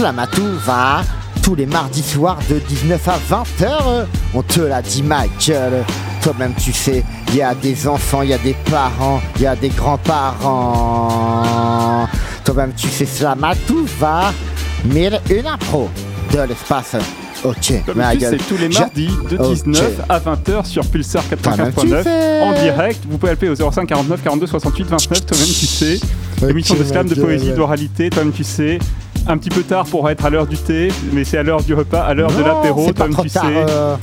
Slamatouva. Tous les mardis soirs de 19 à 20h. On te l'a dit, ma gueule. Toi-même tu sais, il y a des enfants, il y a des parents, il y a des grands-parents. Toi-même tu sais, Slamatouva. Mille une impro de l'espace. Ok, c'est tous les mardis de Ok. 19 à 20h sur Pulsar Toi-même tu 95.9 fais. en direct. Vous pouvez appeler au 05 49 42 68 29. Toi-même tu sais. Émission de slam, de poésie, d'oralité. Toi-même tu sais. Un petit peu tard pour être à l'heure du thé, mais c'est à l'heure du repas, à l'heure de l'apéro. trop tu sais. euh.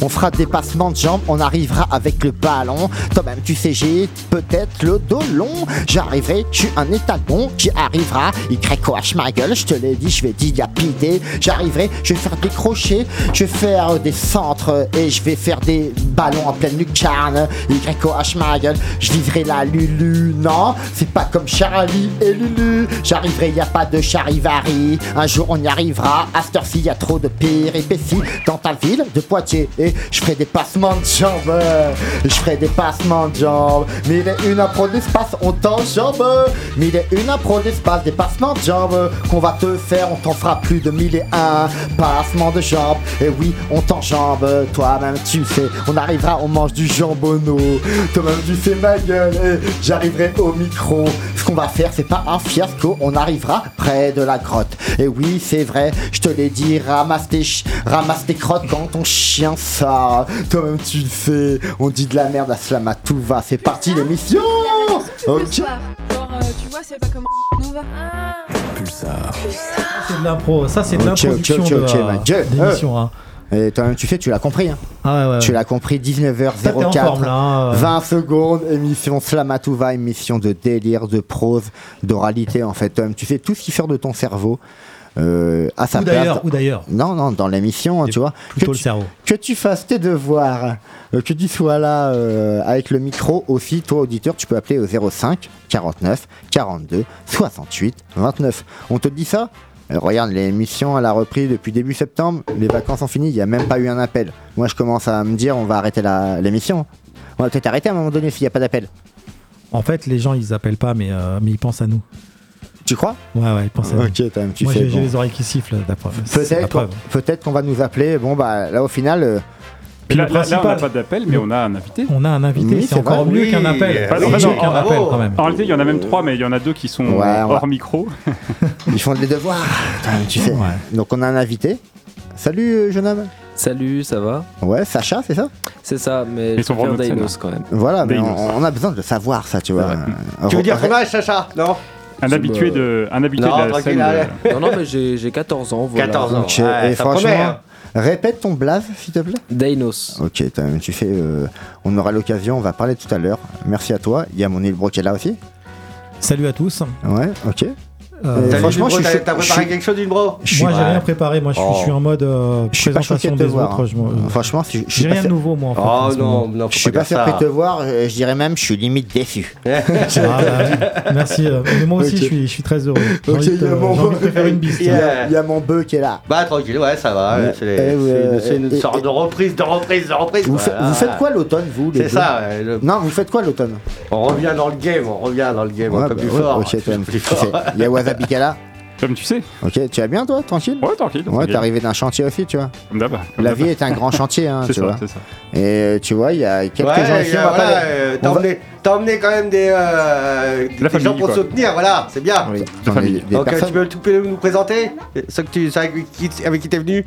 On fera des passements de jambes, on arrivera avec le ballon. Toi-même, tu sais, j'ai peut-être le dos long. J'arriverai, je suis un étalon qui arrivera. Y-O-H ma gueule, je te l'ai dit, je vais dilapider. J'arriverai, je vais faire des crochets, je vais faire des centres et je vais faire des ballons en pleine lucarne. Y-O-H ma gueule, je vivrai la Lulu. Non, c'est pas comme Charlie et Lulu. J'arriverai, y a pas de charivari. Un jour on y arrivera. Cette heure-ci, y a trop de péripéties dans ta ville de Poitiers. Je ferai des passements de jambes. Je ferai des passements de jambes. Mille et une impro d'espace, on t'enjambe. Mille et une impro d'espace, des passements de jambes. Qu'on va te faire, on t'en fera plus de mille et un passements de jambes. Et oui, on t'enjambe. Toi-même, tu sais, on arrivera, on mange du jambonneau. Toi-même, tu sais ma gueule. J'arriverai au micro. Ce qu'on va faire, c'est pas un fiasco. On arrivera près de la grotte. Et oui, c'est vrai, je te l'ai dit, ramasse tes, ramasse tes crottes quand ton chien Toi-même, tu le sais. On dit de la merde à Slama, tout va. C'est parti, l'émission. Ok. Genre, euh, tu vois, c'est pas comme Nova. C'est de l'impro, ça c'est de Ok, l'introduction ok, ok, de ok, la- ma gueule. d'émission. hein. Et toi-même, tu sais, tu l'as compris. Hein. Ah ouais, ouais. Tu l'as compris, Ça, t'es en 19h04. forme, là, hein. 20 secondes, émission Slamatouva, émission de délire, de prose, d'oralité en fait. Toi-même, tu sais tout ce qui sort de ton cerveau euh, à sa Ou place. d'ailleurs, ou d'ailleurs. Non, non, dans l'émission, Et tu vois. Plutôt que le tu, cerveau. que tu fasses tes devoirs, euh, que tu sois là euh, avec le micro aussi, toi auditeur, tu peux appeler au 05 49 42 68 29. On te dit ça? Euh, Regarde, l'émission, elle a repris depuis début septembre, les vacances sont finies, il n'y a même pas eu un appel. Moi, je commence à me dire, on va arrêter la- l'émission. On va peut-être arrêter à un moment donné s'il n'y a pas d'appel. En fait, les gens ils appellent pas, mais, euh, mais ils pensent à nous. Tu crois Ouais, ouais, à nous. Ok, quand même, tu Moi j'ai bon. les oreilles qui sifflent, d'après. Peut-être qu'on preuve. peut-être qu'on va nous appeler. Bon, bah là, au final, euh, là, le là- là, on n'a pas d'appel, mais on a un invité. On a un invité, Oui, c'est encore vrai. mieux Oui, qu'un appel. Enfin, C'est en fait, mieux non, qu'un en- appel quand même. En réalité, il y en a même trois, mais il y en a deux qui sont Ouais, euh, va- hors micro. ils font des devoirs. Quand même, tu sais. Ouais. Donc, on a un invité. Salut, euh, jeune homme. Salut, ça va? Ouais, Sacha, c'est ça? C'est ça, mais Ils sont vraiment quand même. Voilà, mais on, on a besoin de le savoir, ça, tu vois. Euh, Tu veux dire âge, Sacha? Non? Un habitué de, un habitué Non, de la scène. Non, non, mais j'ai j'ai 14 ans, voilà. 14 ans. Ok, Ouais, et ça franchement, promet, hein. répète ton blaze, s'il te plaît. Dainos. Ok, t'as- tu fais. euh, on aura l'occasion, on va parler tout à l'heure. Merci à toi. Il y a mon île qui est là aussi. Salut à tous. Ouais, ok. Euh, franchement, je t'as- préparé quelque chose d'une bro moi j'ai rien préparé, moi je suis, Oh. je suis en mode euh, Je suis pas choqué présentation de te des voir. autres. hein. je m'en- Franchement, je, je suis J'ai rien de nouveau moi en fait. en Oh non, non, Je suis pas surpris de te voir, euh, je dirais même, je suis limite déçu. Ah, bah, merci. euh, mais moi aussi je, suis, je suis très heureux. J'ai envie, il y a mon- j'ai envie de te faire une bise. Il y tiens. a, il y a mon bœuf qui est là. Bah tranquille, ouais, ça va. C'est les- Eh, c'est une- et- sorte de reprise, de reprise, de reprise. Vous, faites- quoi l'automne, vous C'est ça, Non, vous faites quoi l'automne? On revient dans le game, on revient dans le game un peu bah plus fort. Ok, toi, plus tu fort. sais, Il y a Est là. Comme tu sais. Ok, tu vas bien toi, tranquille Ouais, tranquille. Ouais, t'es arrivé d'un chantier aussi, tu vois. Comme d'hab. La vie est un grand chantier, hein, C'est tu ça, vois. c'est ça. Et euh, tu vois, il y a quelques gens ici, euh, va voilà, pas euh, t'as va- emmené, t'as emmené quand même des, euh, des La famille, gens pour quoi. soutenir, voilà, c'est bien. Oui. on a famille. des- des Donc tu peux, tu peux nous présenter ceux que tu, avec qui, t'es venu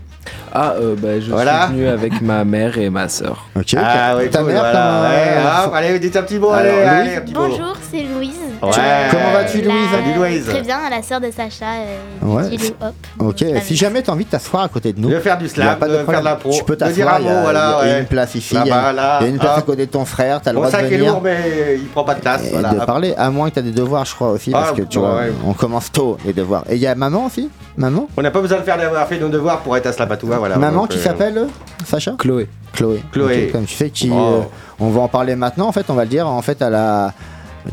Ah, euh, bah, je Voilà. suis venu avec ma mère et ma sœur. Ok, Ah ta- ouais, ta cool, mère, ouais, hop, allez, dites un petit mot, Alors, allez, Louis allez, un petit mot. Bonjour, c'est Louise. Ouais. Comment vas-tu, La- Louise. Très bien, la sœur de Sacha. Euh, Ouais. Hop. Ok, Avec- si jamais t'as envie de t'asseoir à côté de nous, De faire du slam, pas de, faire problème. de l'impro. Tu peux t'asseoir, il y a, voilà. il y a ouais. une place ici, il y a, y une place à côté de ton frère, t'as le Bon, droit ça de venir. lourd, mais il prend pas de place. Et voilà, de hop. parler, à moins que t'as des devoirs, je crois aussi, parce Ah, que tu ouais, vois, ouais. on commence tôt les devoirs. Et il y a maman aussi, maman, On n'a pas besoin de faire d'avoir fait nos devoirs pour être à Slapatouva, voilà. maman qui euh, s'appelle euh, Sacha, Chloé. Chloé. Chloé. Comme tu sais, qui, Oh. euh, on va en parler maintenant. En fait, on va le dire. En fait, à la,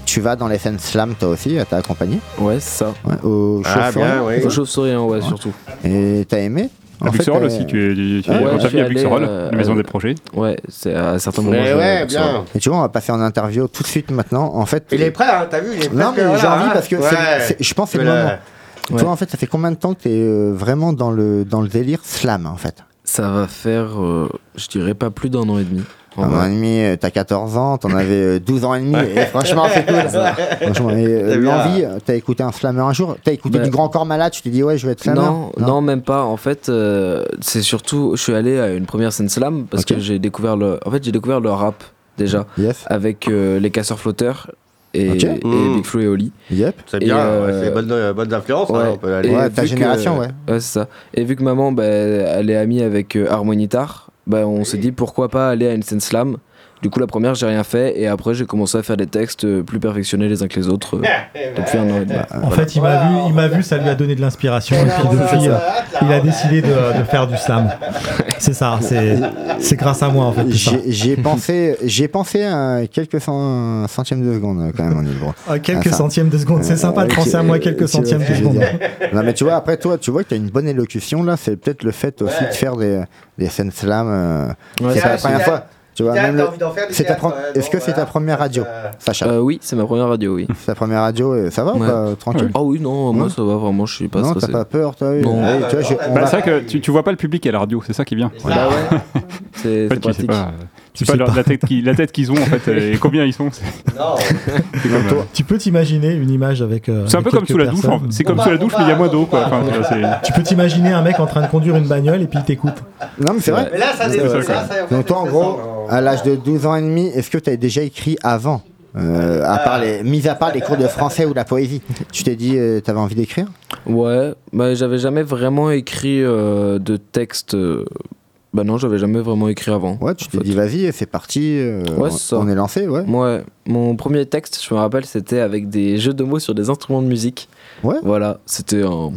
tu vas dans les scènes slam toi aussi, t'as accompagné Ouais, c'est ça. ouais, au Ah, bien, oui. Aux chauves-souris, ouais, surtout. Et t'as aimé À Buxerolles euh, aussi, tu es, tu, Ouais, vie à Buxerolles, euh, la maison euh, des projets. Ouais, c'est à certains moments. Mais ouais, bien. Et tu vois, on va passer en interview tout de suite maintenant. En fait, Il est prêt, hein, t'as vu Il est prêt. non mais j'ai envie parce que c'est- c'est- je pense que c'est le moment. Ouais. Toi, en fait, ça fait combien de temps que t'es euh, vraiment dans le dans le délire slam en fait? Ça va faire, euh, je dirais pas plus d'un an et demi. Un an et demi, euh, t'as 14 ans, t'en avais euh, 12 ans et demi, et franchement, c'est cool. Franchement, et, euh, C'est bien. l'envie, euh, t'as écouté un slammer un jour, t'as écouté Bah, du Grand Corps Malade, tu t'es dit, ouais, je vais être slammer Non, non, même pas. En fait, euh, c'est surtout, je suis allé à une première scène slam parce que j'ai découvert le, en fait, j'ai découvert le rap déjà Yes, avec euh, les casseurs flotteurs et, Ok. et Mm. Big Flo et Oli. yep. C'est bien, euh, c'est bonnes, euh, bonnes influences, hein, ouais. on peut aller. Et Ouais, ta vu que- génération, ouais. Ouais, c'est ça. Et vu que maman, bah, elle est amie avec euh, Harmonitar, bah, on s'est dit pourquoi pas aller à une scène slam. Du coup, la première, j'ai rien fait, et après, j'ai commencé à faire des textes euh, plus perfectionnés les uns que les autres euh, depuis un an et demi. En fait, il m'a vu, il m'a vu, ça lui a donné de l'inspiration. Et puis depuis, euh, il a décidé de, de faire du slam. C'est ça, c'est, c'est grâce à moi en fait. J'ai j'ai pensé, j'ai pensé à quelques cent- centièmes de seconde euh, quand même en libre. Ah, quelques Ah, centièmes de seconde, c'est sympa de penser à moi quelques centièmes ce de seconde. Non mais tu vois, après toi, tu vois que tu as une bonne élocution là, c'est peut-être le fait aussi de faire des, des scènes slam. euh, Ouais, c'est c'est pas la première fois. Tu vois, même envie d'en faire ta ouais, Est-ce bon, que c'est ta première radio, Euh, Sacha Euh, oui, c'est ma première radio, oui. C'est ta première radio et ça va Ouais. pas Tranquille Ah oui, non, moi Ouais. ça va vraiment, je suis pas Non, t'as pas peur, toi Non. Ah, bah, Bah, c'est vrai que tu, tu vois pas le public à la radio, c'est ça qui vient. C'est ça, ouais. C'est En c'est pratique. pas, leur- la tête qui- la tête qu'ils ont en fait et combien ils sont. Non. comme, euh, Tu peux t'imaginer une image avec. euh, c'est un peu comme sous la douche. personnes. C'est comme sous la douche, mais il y a moins d'eau. quoi. Enfin, tu peux t'imaginer un mec en train de conduire une bagnole et puis il t'écoute. Non, mais c'est vrai. Mais là, ça ça, ça, en fait, Donc toi, en gros. À l'âge de 12 ans et demi, est-ce que tu as déjà écrit avant euh, à part les, mis à part les cours de français ou la poésie, tu t'es dit, euh, t'avais envie d'écrire? Ouais, bah j'avais jamais vraiment écrit euh, de texte. euh, Bah non, j'avais jamais vraiment écrit avant. Ouais, tu t'es dit, vas-y, c'est parti, Ouais, on, est lancé, ouais. Ouais, mon premier texte, je me rappelle, c'était avec des jeux de mots sur des instruments de musique. Ouais. Voilà, c'était un,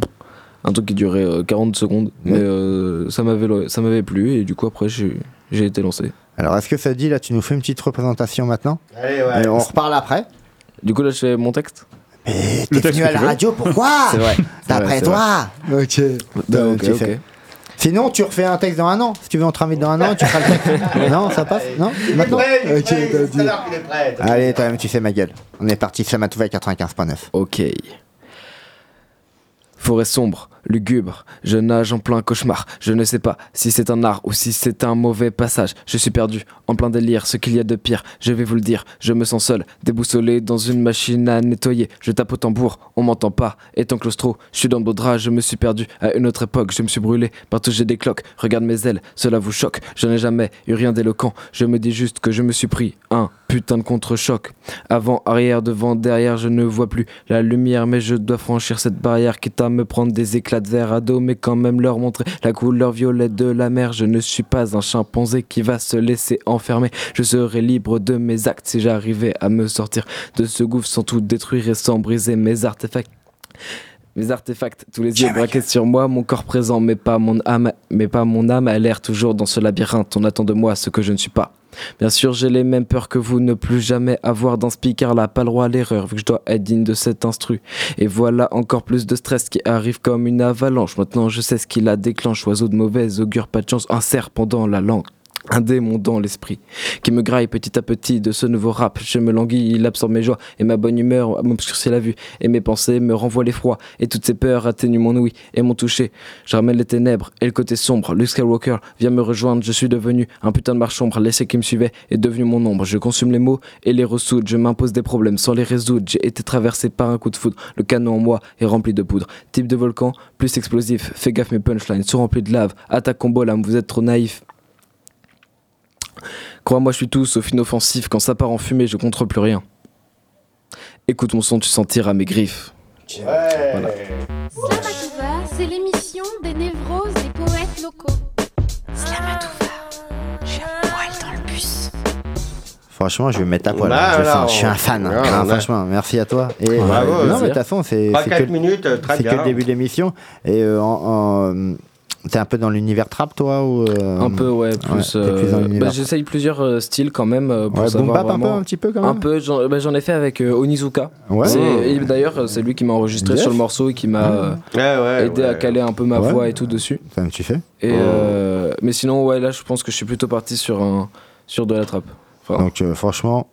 un truc qui durait euh, 40 secondes, mais ça m'avait plu et du coup après j'ai été lancé. Alors, est-ce que ça te dit, là, tu nous fais une petite représentation maintenant Allez, ouais. Et on reparle après Du coup là je fais mon texte. Mais t'es texte venu à la radio, pourquoi C'est vrai. D'après c'est toi Ok. Donc, tu ok, fais. ok. Sinon, tu refais un texte dans un an. Si tu veux, on te invite dans un an, tu feras le texte. non, ça passe Non Il est Maintenant prêt, il est Ok, prêt, t'as est prêt. Allez, toi-même, tu sais ma gueule. On est parti, Samatouva 95.9. Ok. Forêt sombre, lugubre, je nage en plein cauchemar. Je ne sais pas si c'est un art ou si c'est un mauvais passage. Je suis perdu, en plein délire, ce qu'il y a de pire. Je vais vous le dire, je me sens seul, déboussolé dans une machine à nettoyer. Je tape au tambour, on m'entend pas. Étant claustro, je suis dans le beau drap, je me suis perdu. À une autre époque, je me suis brûlé, partout j'ai des cloques. Regarde mes ailes, cela vous choque. Je n'ai jamais eu rien d'éloquent. Je me dis juste que je me suis pris un putain de contre-choc. Avant, arrière, devant, derrière, je ne vois plus la lumière, mais je dois franchir cette barrière, quitte à me prendre des éclats verre à dos, mais quand même leur montrer la couleur violette de la mer. Je ne suis pas un chimpanzé qui va se laisser enfermer. Je serai libre de mes actes si j'arrivais à me sortir de ce gouffre sans tout détruire et sans briser mes artefacts. Mes artefacts, tous les yeux braqués sur moi, mon corps présent, mais pas mon âme, mais pas mon âme, a l'air toujours dans ce labyrinthe. On attend de moi ce que je ne suis pas. Bien sûr, j'ai les mêmes peurs que vous, ne plus jamais avoir d'un speaker là, pas le droit à l'erreur, vu que je dois être digne de cet instru. Et voilà encore plus de stress qui arrive comme une avalanche. Maintenant, je sais ce qui la déclenche. Oiseau de mauvaise augure, pas de chance, un serpent dans la langue. Un démon dans l'esprit qui me graille petit à petit de ce nouveau rap. Je me languis, il absorbe mes joies et ma bonne humeur m'obscurcit la vue. Et mes pensées me renvoient l'effroi et toutes ces peurs atténuent mon ouïe et mon toucher. Je ramène les ténèbres et le côté sombre. Luke Skywalker vient me rejoindre. Je suis devenu un putain de marche sombre. L'essai qui me suivait est devenu mon ombre. Je consume les mots et les ressoude. Je m'impose des problèmes sans les résoudre. J'ai été traversé par un coup de foudre. Le canon en moi est rempli de poudre. Type de volcan, plus explosif. Fais gaffe, mes punchlines sont remplis de lave. Attaque combo, l'âme, vous êtes trop naïf. Crois-moi, je suis tout sauf inoffensif. Quand ça part en fumée, je contrôle plus rien. Écoute mon son, tu sentiras mes griffes. Ouais. Slamatouva, c'est l'émission des névroses des poètes locaux. Slamatouva, j'ai un poil dans le bus. Franchement, je vais me mettre à poil. Bah, hein. je, je suis un fan. hein. ouais. Non, franchement, merci à toi. Et, Bravo, euh, non, mais de toute façon, c'est Pas c'est 4 que, minutes, euh, très c'est que bien. le début de l'émission. Et euh, en- en- t'es un peu dans l'univers trap, toi ou, euh, Un peu, ouais, plus. euh, bah, J'essaye plusieurs euh, styles quand même euh, pour Ouais, boom savoir bap un peu, vraiment- un petit peu quand même. Un peu, j'en bah, j'en ai fait avec euh, Onizuka. Ouais. C'est- et D'ailleurs, c'est lui qui m'a enregistré sur le morceau et qui m'a Ouais, ouais, aidé ouais. à caler un peu ma Ouais. voix et tout dessus. Enfin, tu fais. Et, Oh. euh, mais sinon, ouais, là, je pense que je suis plutôt parti sur, un, sur de la trappe. Enfin, Donc, euh, franchement,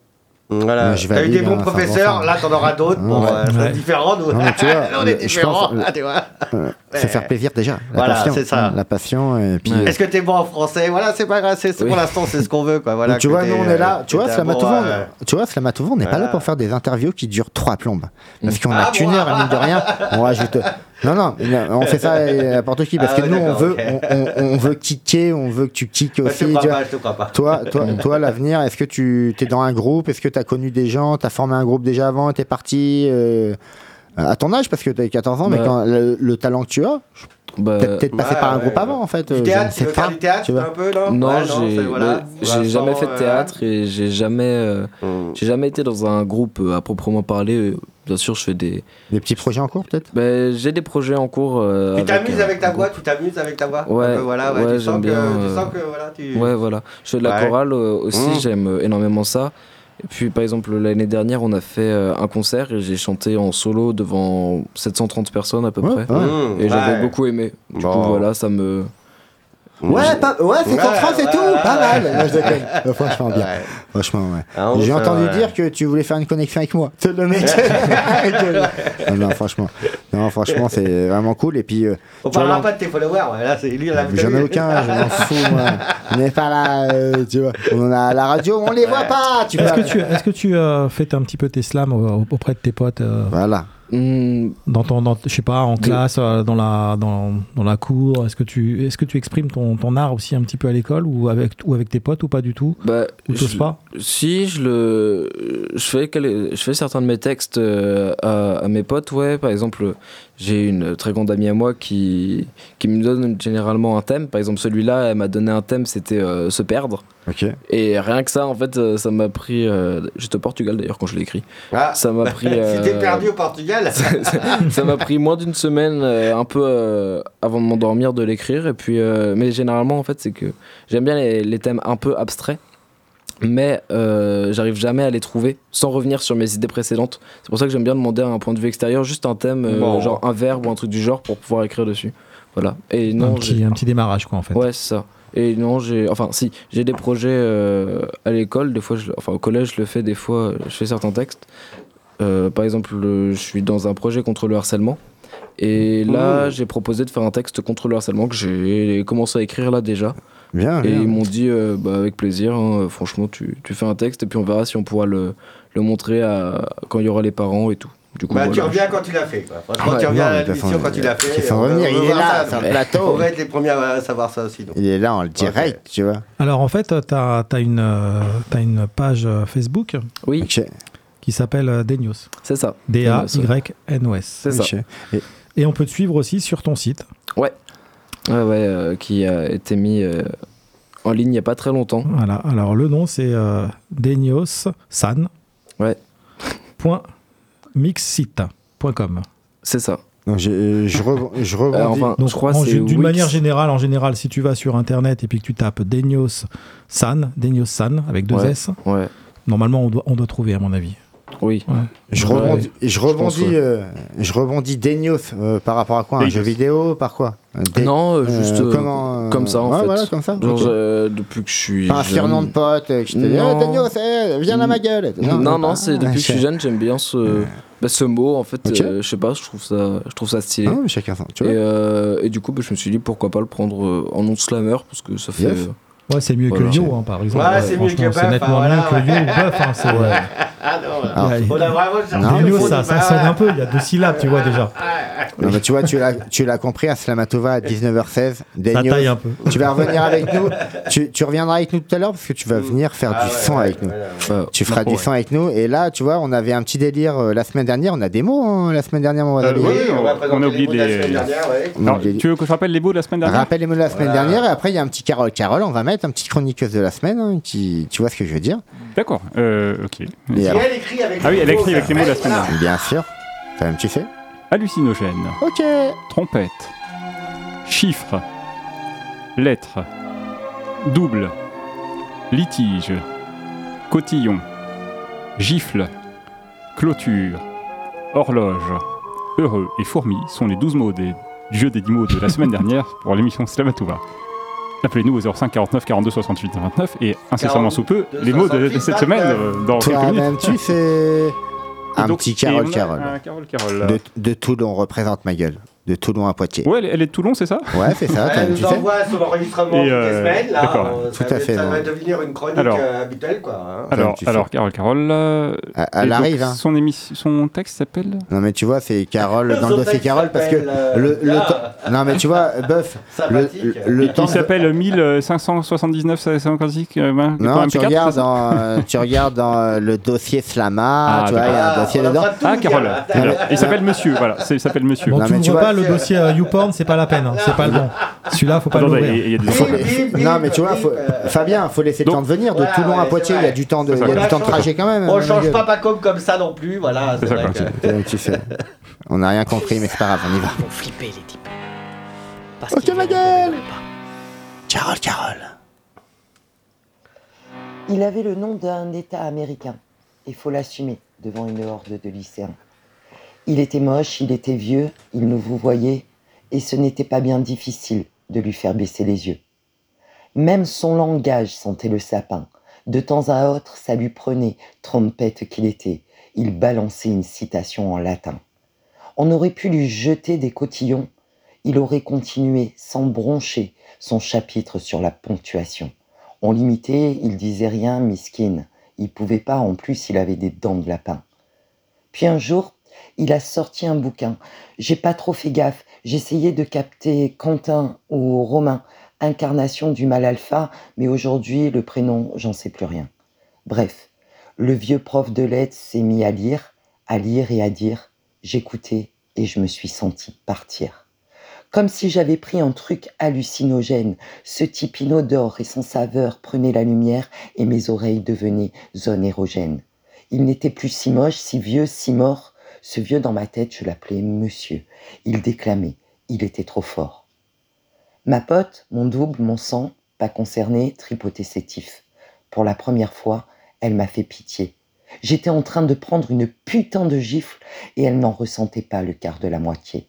Voilà. Ouais, T'as eu des bons professeurs, 100%. là t'en auras d'autres. Bon, Ouais. euh, c'est Ouais. différent. Nous, Non, mais tu vois, Là, on est différents. pense- ah, tu vois. euh, c'est faire plaisir déjà. La Voilà, passion. c'est ça. La passion. Et puis, Ouais. Est-ce que t'es bon en français? Voilà, c'est pas grave. c'est- c'est Oui. Pour l'instant, c'est ce qu'on veut. Quoi. Voilà, Donc, tu vois, nous on euh, est là, tu que vois, on- euh, tu vois, Slamatouva, on n'est pas là pour faire des interviews qui durent trois plombes. Parce qu'on Ah, a qu'une bon. heure, et mine de rien, on rajoute. Non, non, on fait ça à n'importe qui, parce Ah, que ouais, nous, on veut, on, on- on veut kicker, on veut que tu kicks Je aussi. te crois tu vois. pas, je te crois pas. Toi, toi, toi l'avenir, est-ce que tu es dans un groupe Est-ce que tu as connu des gens Tu as formé un groupe déjà avant Tu es parti euh, à ton âge Parce que tu as 14 ans, mais Bah. quand le, le talent que tu as, bah, peut-être peut-être passé ouais, par un groupe ouais. avant en fait. Du euh, je théâtre, tu veux pas. faire du théâtre tu un peu, non non, Ouais, j'ai voilà. bah, jamais fait de euh, théâtre et j'ai jamais, euh, j'ai jamais été dans un groupe euh, à proprement parler. Bien sûr, je fais des. Des petits projets en cours peut-être bah, j'ai des projets en cours. euh, Tu t'amuses euh, avec ta voix, tu t'amuses avec ta voix. Ouais, voilà, ouais, ouais, tu, sens j'aime que, bien, tu euh, sens que voilà, tu. Ouais, voilà. Je fais de la Ouais. chorale euh, aussi, Mmh. j'aime énormément ça. Et puis, par exemple, l'année dernière, on a fait euh, un concert et j'ai chanté en solo devant 730 personnes à peu Ouais, près. ouais. Mmh, Et j'avais ouais. beaucoup aimé. Du Bon. coup, voilà, ça me. Ouais, pas- ouais, c'est Ouais, en France et ouais, tout, ouais, pas mal. Moi, je déconne. Franchement, bien. Ouais. Franchement, ouais. Ah, J'ai entendu ouais. dire que tu voulais faire une connexion avec moi. C'est le mec. non, non, franchement. Non, franchement, c'est vraiment cool. Et puis, euh, On parlera pas de tes followers, ouais, là c'est lui j'en ai aucun, je m'en fous, moi. On n'est pas là, euh, tu vois. On a la radio, on les voit pas. Est-ce que tu, est-ce que tu euh, fais un petit peu tes slams auprès de tes potes euh, Voilà. Hmm, dans ton, dans, je sais pas, en classe, euh, dans la, dans, dans la cour Est-ce que tu, est-ce que tu exprimes ton, ton art aussi un petit peu à l'école ou avec, ou avec tes potes ou pas du tout bah, Ou t'oses pas Si, je le, je fais, je fais certains de mes textes euh, à, à mes potes, ouais. Par exemple, j'ai une très grande amie à moi qui, qui me donne généralement un thème. Par exemple, celui-là, elle m'a donné un thème, c'était euh, se perdre. Et rien que ça, en fait, euh, ça m'a pris. euh, J'étais au Portugal d'ailleurs quand je l'ai écrit. Ah, Ça m'a pris. t'es euh, perdu au Portugal. ça m'a pris moins d'une semaine, un peu avant de m'endormir, de l'écrire. Et puis, mais généralement, en fait, c'est que j'aime bien les, les thèmes un peu abstraits, mais euh, j'arrive jamais à les trouver sans revenir sur mes idées précédentes. C'est pour ça que j'aime bien demander à un point de vue extérieur juste un thème, euh, Bon. genre un verbe ou un truc du genre pour pouvoir écrire dessus. Voilà. Et un, non, petit, j'ai- un petit démarrage, quoi, en fait. Ouais, c'est ça. Et non, j'ai. Enfin, si, j'ai des projets euh, à l'école, des fois, je... enfin, au collège, je le fais, des fois, je fais certains textes. Euh, par exemple, le- je suis dans un projet contre le harcèlement. Et là, j'ai proposé de faire un texte contre le harcèlement que j'ai commencé à écrire là déjà. Bien, Et bien. ils m'ont dit, euh, bah, avec plaisir, hein, franchement, tu, tu fais un texte et puis on verra si on pourra le, le montrer à, quand il y aura les parents et tout. Du coup, Bah, tu voilà. reviens quand tu l'as fait. Quoi. Franchement, Ouais, tu reviens non, à l'émission quand tu l'as fait. il faut revenir, il est là, sur le plateau. On va être les premiers à savoir ça aussi. donc. Il est là en direct, tu vois. Alors, en fait, tu as, une, euh, t'as une page euh, Facebook Oui, Ok. qui s'appelle euh, Denios. c'est ça. D-A-Y-N-O-S. C'est ça. Ok. Et on peut te suivre aussi sur ton site. Ouais, ouais, euh, qui a été mis euh, en ligne il n'y a pas très longtemps. Voilà. Alors, le nom, c'est euh, Denios-san. Ouais. Point mixsite.com. C'est ça. Donc, j'ai- je, re- je. Euh, enfin, Donc, je crois en- c'est d'une Wix. manière générale, en général, si tu vas sur internet et puis que tu tapes Denios San, Denios San avec deux Ouais. S, Ouais, normalement on doit, on doit trouver à mon avis. Oui. Je Ouais, rebondis, je rebondis, ouais. euh, je rebondis Denios euh, par rapport à quoi Un jeu vidéo Par quoi? Dé- Non, euh, euh, juste euh, comment, euh, comme ça en ouais, fait. voilà, comme ça. Genre, ok. euh, depuis que je suis. Pas un jeune- surnom de pote euh, qui te Non. Eh, Denios, eh, viens à ma gueule. Non, non, pas- c'est depuis que je suis Ah, jeune, j'aime bien ce, bah, ce mot. En fait, Ok. euh, je sais pas, je trouve ça, je trouve ça stylé. Ah, mais chacun son. Tu et, vois euh, et du coup, bah, je me suis dit pourquoi pas le prendre euh, en nom de slammer parce que ça fait. Yes. euh, Ouais, c'est mieux Voilà. que Yo, hein, par exemple. Ouais, c'est mieux que C'est nettement hein, mieux que ouais. Yo ou Buff. Hein, c'est- Ah non, Alors, il y a- on a vraiment Non, ça, ça sonne un peu, il y a deux syllabes, tu vois déjà. Non, mais tu vois, tu l'as, tu l'as compris, à Slamatova à 19h16. Des Ça taille un peu. Tu vas revenir avec nous. Tu, tu reviendras avec nous tout à l'heure parce que tu vas venir faire Ah du ouais, son ouais, avec nous. Euh, Tu feras du ouais. son avec nous. Et là, tu vois, on avait un petit délire euh, la semaine dernière. On a des mots hein, la semaine dernière, mon Euh, oui, on on- va on présenter a oublié les mots de la les- semaine dernière, ouais. On a Alors, oublié- tu veux que je rappelle les mots de la semaine dernière? Rappelle les mots de la semaine Voilà. dernière. Et après, il y a un petit Carole Carole. On va mettre un petit chroniqueuse de la semaine. hein, qui, tu vois ce que je veux dire? D'accord, euh, ok. Et alors elle écrit avec Ah oui, elle écrit avec les mots de la semaine. Dernière. Bien sûr. Toi-même, tu sais. Hallucinogène, Ok. trompette, chiffre, lettre, double, litige, cotillon, gifle, clôture, horloge, heureux et fourmi sont les 12 mots des, du jeu des 10 mots de la semaine dernière pour l'émission Slamatouva. Appelez-nous au 05 49 42 68 29 et incessamment sous peu 42 les mots de, de 68 cette semaine euh, dans quelques minutes. Tu sais. Et Un donc- petit et Carole on Carole. un Carole Carole. De, de Toulon, représente ma gueule. De Toulon à Poitiers. Ouais, elle, est- elle est de Toulon, c'est ça? Ouais, c'est ça, Elle nous envoie son enregistrement toutes euh, les semaines, là. d'accord. on- Tout ça, à fait, Ça va devenir une chronique Alors- euh, habituelle, quoi. hein. Alors, alors Carole Carole. euh, Elle- arrive, hein. Son, émission, son texte s'appelle? Non, mais tu vois, c'est Carole dans le dossier Carole parce que euh, le, le ah. Non, mais tu vois, Buff, le, le Il temps. s'appelle 1579 55 euh, ben, Non, 80 tu MP4, regardes, dans, euh, tu regardes dans euh, le dossier Slama, Ah, tu vois, il y a un Ah, dossier en dedans. Ah, Carole. Il s'appelle Monsieur, voilà. Il s'appelle Monsieur. Non, mais tu vois, le dossier euh, YouPorn, c'est pas la peine, hein, c'est pas le bon. Celui-là, faut pas Attendez, l'ouvrir. il y a- des enfants. Non, mais tu vois, faut, euh, Fabien, faut laisser le Donc- temps de venir. De Voilà, Toulon à ouais, Poitiers, c'est il y a vrai. du temps de, C'est il y a du temps de trajet quand même. On ma change gueule. pas pas comme comme ça non plus, voilà. C'est ça, vrai quoi, que- Euh, Tu sais. On n'a rien compris, mais c'est pas grave, on y va. Vont flipper les types. Parce Ok, qu'ils ma gueule. pas. Carole, Carole. Il avait le nom d'un État américain. Il faut l'assumer devant une horde de lycéens. Il était moche, il était vieux, il nous vous voyait, et ce n'était pas bien difficile de lui faire baisser les yeux. Même son langage sentait le sapin. De temps à autre, ça lui prenait, trompette qu'il était. Il balançait une citation en latin. On aurait pu lui jeter des cotillons. Il aurait continué sans broncher son chapitre sur la ponctuation. On l'imitait, il disait rien, miskin. Il pouvait pas, en plus, il avait des dents de lapin. Puis un jour, il a sorti un bouquin. J'ai pas trop fait gaffe. J'essayais de capter Quentin ou Romain, incarnation du mal alpha, mais aujourd'hui, le prénom, j'en sais plus rien. Bref, le vieux prof de lettres s'est mis à lire, à lire et à dire. J'écoutais et je me suis senti partir. Comme si j'avais pris un truc hallucinogène. Ce type inodore et sans saveur prenait la lumière et mes oreilles devenaient zone érogène. Il n'était plus si moche, si vieux, si mort. Ce vieux dans ma tête, je l'appelais monsieur. Il déclamait. Il était trop fort. Ma pote, mon double, mon sang, pas concerné, tripotait sétif. Pour la première fois, elle m'a fait pitié. J'étais en train de prendre une putain de gifle et elle n'en ressentait pas le quart de la moitié.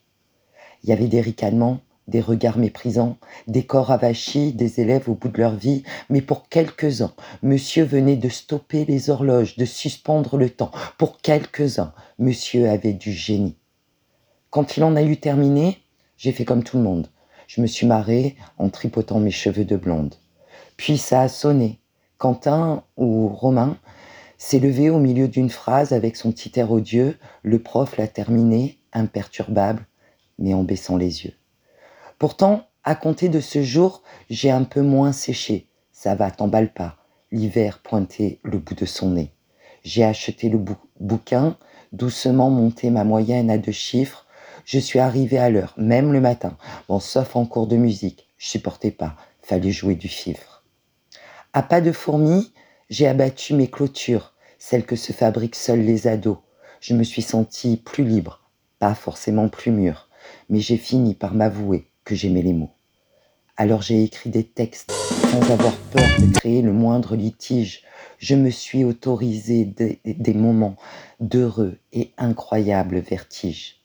Il y avait des ricanements, des regards méprisants, des corps avachis, des élèves au bout de leur vie, mais pour quelques-uns, monsieur venait de stopper les horloges, de suspendre le temps. Pour quelques-uns, monsieur avait du génie. Quand il en a eu terminé, j'ai fait comme tout le monde. Je me suis marré en tripotant mes cheveux de blonde. Puis ça a sonné. Quentin ou Romain s'est levé au milieu d'une phrase avec son petit air odieux. Le prof l'a terminé, imperturbable, mais en baissant les yeux. Pourtant, à compter de ce jour, j'ai un peu moins séché. Ça va, t'emballe pas. L'hiver pointait le bout de son nez. J'ai acheté le bou- bouquin, doucement monté ma moyenne à deux chiffres. Je suis arrivé à l'heure, même le matin. Bon, sauf en cours de musique. Je supportais pas. Fallait jouer du fifre. À pas de fourmis, j'ai abattu mes clôtures, celles que se fabriquent seuls les ados. Je me suis senti plus libre, pas forcément plus mûr, mais j'ai fini par m'avouer que j'aimais les mots. Alors j'ai écrit des textes sans avoir peur de créer le moindre litige. Je me suis autorisé des, moments d'heureux et incroyables vertiges.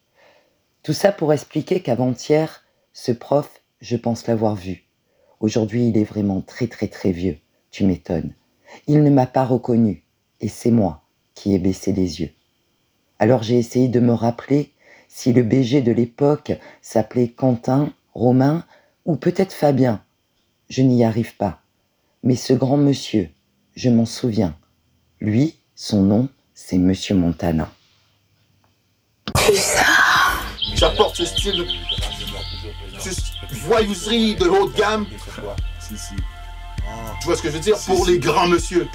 Tout ça pour expliquer qu'avant-hier, ce prof, je pense l'avoir vu. Aujourd'hui, il est vraiment très très très vieux. Tu m'étonnes. Il ne m'a pas reconnu, et c'est moi qui ai baissé les yeux. Alors j'ai essayé de me rappeler si le BG de l'époque s'appelait Quentin, Romain ou peut-être Fabien. Je n'y arrive pas. Mais ce grand monsieur, je m'en souviens. Lui, son nom, c'est Monsieur Montana. J'apporte ce style, cette voyouserie de haut de gamme. Tu vois ce que je veux dire Pour les grands monsieur.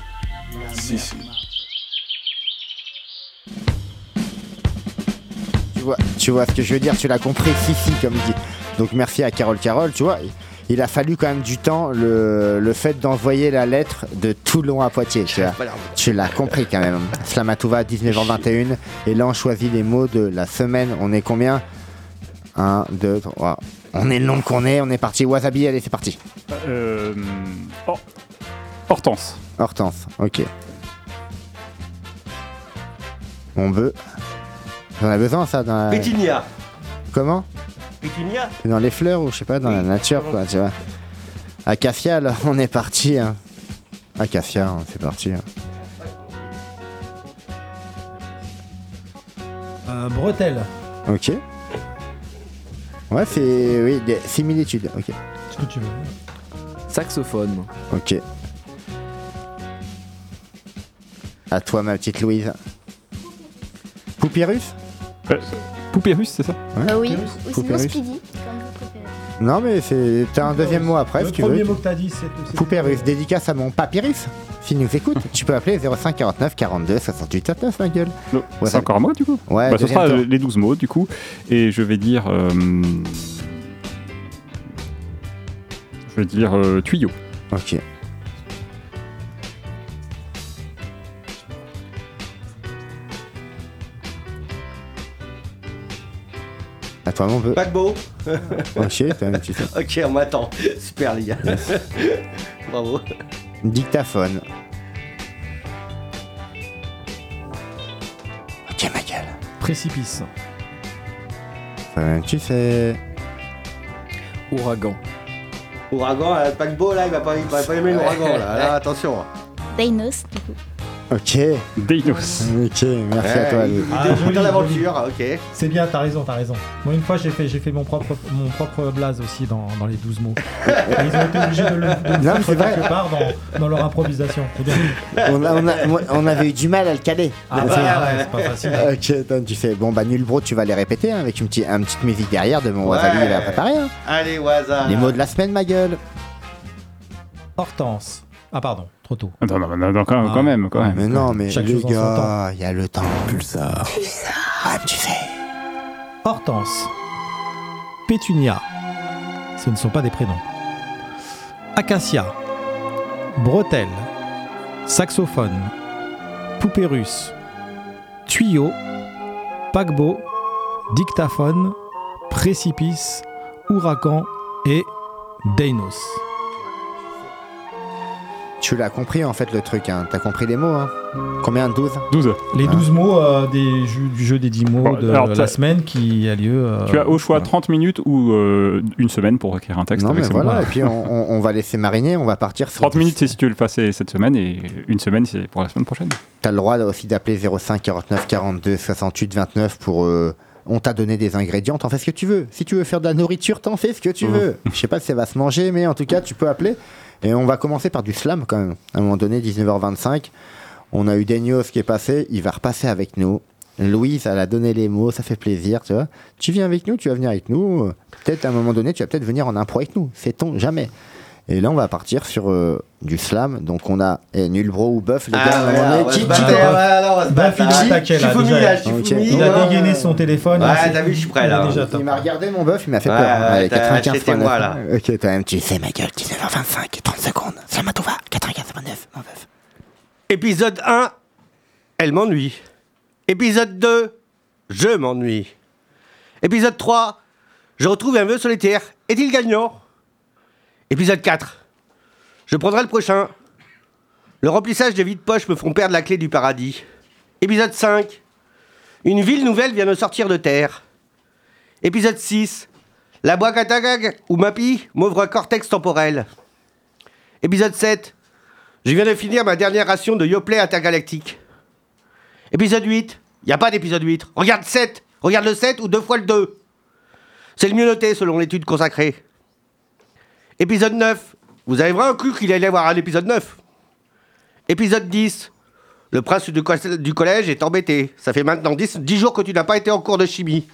Si, si. Tu vois, tu vois ce que je veux dire, tu l'as compris, si, si, comme il dit. Donc merci à Carole Carole, tu vois. Il a fallu quand même du temps le, le fait d'envoyer la lettre de Toulon à Poitiers, tu vois. Tu l'as compris quand même. Slamatouva, 19h21. Et là, on choisit les mots de la semaine. On est combien? 1, 2, 3. On est le nombre qu'on est, on est parti. Wasabi, allez, c'est parti. Euh, Hor- Hortense. Hortense, ok. On veut. On a besoin ça dans la... Pétunia. Comment? Pétunia Dans les fleurs ou je sais pas, dans la nature quoi, tu vois. Acacia, là, on est parti. Hein. Acacia, hein, c'est parti. hein. Euh, bretelle. Ok. Ouais, c'est. Oui, des similitudes. Ok. Ce que tu veux. Saxophone. Ok. À toi, ma petite Louise. Poupyrus Euh, Poupée russe, c'est ça Ouais. Euh, oui, ou sinon. Speedy. Non, mais c'est. T'as un deuxième mot après, Le si tu premier veux. mot que t'as dit, c'est. c'est- Poupérus, dédicace à mon papyrus. S'il nous écoute, tu peux appeler 05 49 42 68 79, ma gueule. Non, Ouais, c'est ça- encore à moi du coup Ouais, Bah, Ce sera tour. les 12 mots du coup. Et je vais dire. euh, Je vais dire euh, tuyau. Ok. À toi, mon peu. Paquebot. Ok, t'as un petit ok, on m'attend. Super, les gars. Bravo. Dictaphone. Ok, ma gueule. Précipice. Tu sais. Ouragan. Ouragan, euh, paquebot, là, il va pas, il va pas aimer l'ouragan, là. Là, attention. Dainos, du coup. Ok. Deinos. Ok, merci à toi. Lou. Ah, joli, l'aventure, ok. C'est bien, t'as raison, t'as raison. Moi, une fois, j'ai fait, j'ai fait mon propre, mon propre blaze aussi dans, dans les 12 mots. Et ils ont été obligés de le, de le Non, mais foutre c'est vrai. quelque part dans, dans leur improvisation. C'est bien. On, a- on a- moi, on avait eu du mal à le caler. Ah, ouais, ouais, c'est pas facile. Ok, attends, tu sais. Bon, bah, nul bro, tu vas les répéter hein, avec une, petite- une petite musique derrière de mon Ouais. wasabi, il a préparé. hein. Allez, Waza. Les mots de la semaine, ma gueule. Hortense. Ah, pardon, trop tôt. Attends, non, non, non, quand, Ah. quand même, quand même. Mais non, mais Chaque les gars, il y a le temps. Pulsar. Ah, tu sais. Hortense. Pétunia. Ce ne sont pas des prénoms. Acacia. Bretelle. Saxophone. Poupée russe. Tuyau. Paquebot. Dictaphone. Précipice. Ouragan. Et Dainos. Tu l'as compris en fait le truc, hein. t'as compris les mots. Hein. Combien? 12 12. Les Ah. 12 mots euh, des jeux- du jeu des 10 mots Bon, de alors, la semaine qui a lieu. euh, Tu as au choix 30 minutes ou euh, une semaine pour écrire un texte Non avec mais voilà, mots. et puis on, va laisser mariner, on va partir sur... 30 minutes, c'est si tu veux le passer cette semaine et une semaine, c'est pour la semaine prochaine. T'as le droit aussi d'appeler 05 49 42 68 29 pour... euh, on t'a donné des ingrédients, t'en fais ce que tu veux. Si tu veux faire de la nourriture, t'en fais ce que tu Mhm. veux. Je sais pas si ça va se manger, mais en tout cas, tu peux appeler. Et on va commencer par du slam quand même. À un moment donné, 19h25, on a eu Denios qui est passé, il va repasser avec nous. Louise, elle a donné les mots, ça fait plaisir, tu vois. Tu viens avec nous, tu vas venir avec nous. Peut-être à un moment donné, tu vas peut-être venir en impro avec nous. Sait-on jamais. Et là, on va partir sur euh, du slam. Donc, on a eh, Nulbro ou Buff, les Ah, gars. à donné. on Qui- battre, il attaqué, là, déjà. a dégainé son téléphone. Ouais, il- t'as vu, je suis prêt, là. Il m'a regardé mon bœuf, il m'a fait peur. ouais, Allez, t'as- 95 c'était moi, là. Ok, toi même, tu sais ma gueule, 19h25, 30 secondes. Slamatouva, 95 mon bœuf. Épisode 1, elle m'ennuie. Épisode 2, je m'ennuie. Épisode 3, je retrouve un vœu solitaire. Est-il gagnant? Épisode 4, je prendrai le prochain. Le remplissage de vides-poches me font perdre la clé du paradis. Épisode 5, une ville nouvelle vient de sortir de terre. Épisode 6, la Boakatagag ou Mapi m'ouvre un cortex temporel. Épisode 7, je viens de finir ma dernière ration de Yoplait intergalactique. Épisode 8. Y a pas d'épisode 8. Regarde 7. Regarde le 7 ou deux fois le 2. C'est le mieux noté selon l'étude consacrée. Épisode 9. Vous avez vraiment cru qu'il allait y avoir un épisode 9 Épisode 10. Le prince du, co- du collège est embêté. Ça fait maintenant 10, 10 jours que tu n'as pas été en cours de chimie.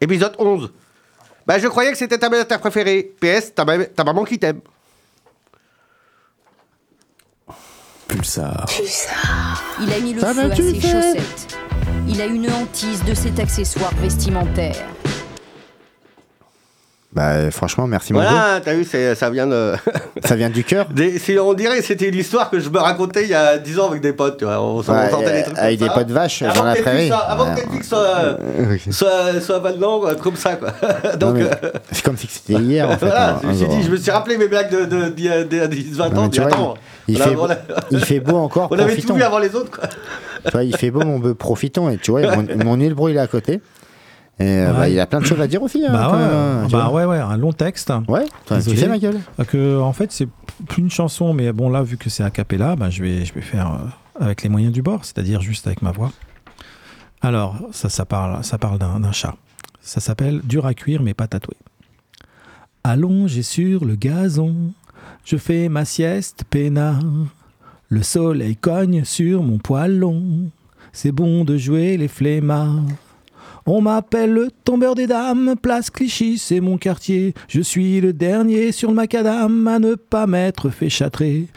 Épisode 11. Bah, je croyais que c'était ta ta préférée. PS, ta, ma- ta maman qui t'aime. Pulsar. Il a mis le Ça feu à ses chaussettes. Il a une hantise de cet accessoire vestimentaire. Bah, franchement, merci mon Voilà, t'as vu, ça vient de. Ça vient du cœur. On dirait que c'était l'histoire que je me racontais il y a 10 ans avec des potes, tu vois. On s'en Ouais, euh, des trucs avec des ça. potes vaches Avant dans la prairie. soit- Avant que. Netflix soit, euh, soit, soit maintenant, quoi, comme ça, quoi. Donc, euh, C'est comme si c'était hier, en fait. voilà, en- je me suis gros. dit, je me suis rappelé mes blagues de, de, d'il y a- d'il y a 10, 20 Non, ans. attends, il, fait, a- il fait beau encore, on avait tout vu avant les autres, quoi. Tu vois, il fait beau, mon bœuf, profitons. Et tu vois, mon, mon il est à côté. Et euh, Ouais. bah, il a plein de choses à dire aussi. hein, Bah, ouais, hein, tu bah ouais, ouais, un long texte. Ouais, tu sais ma gueule. Que, en fait, c'est plus une chanson, mais bon, là, vu que c'est a cappella, bah, je, vais, je vais faire euh, avec les moyens du bord, c'est-à-dire juste avec ma voix. Alors, ça, ça parle, ça parle d'un d'un chat. Ça s'appelle Dur à cuire, mais pas tatoué. Allongé sur le gazon, je fais ma sieste peinard. Le soleil cogne sur mon poil long. C'est bon de jouer les flemmards. On m'appelle le tombeur des dames, place Clichy, c'est mon quartier. Je suis le dernier sur le macadam à ne pas m'être fait châtrer.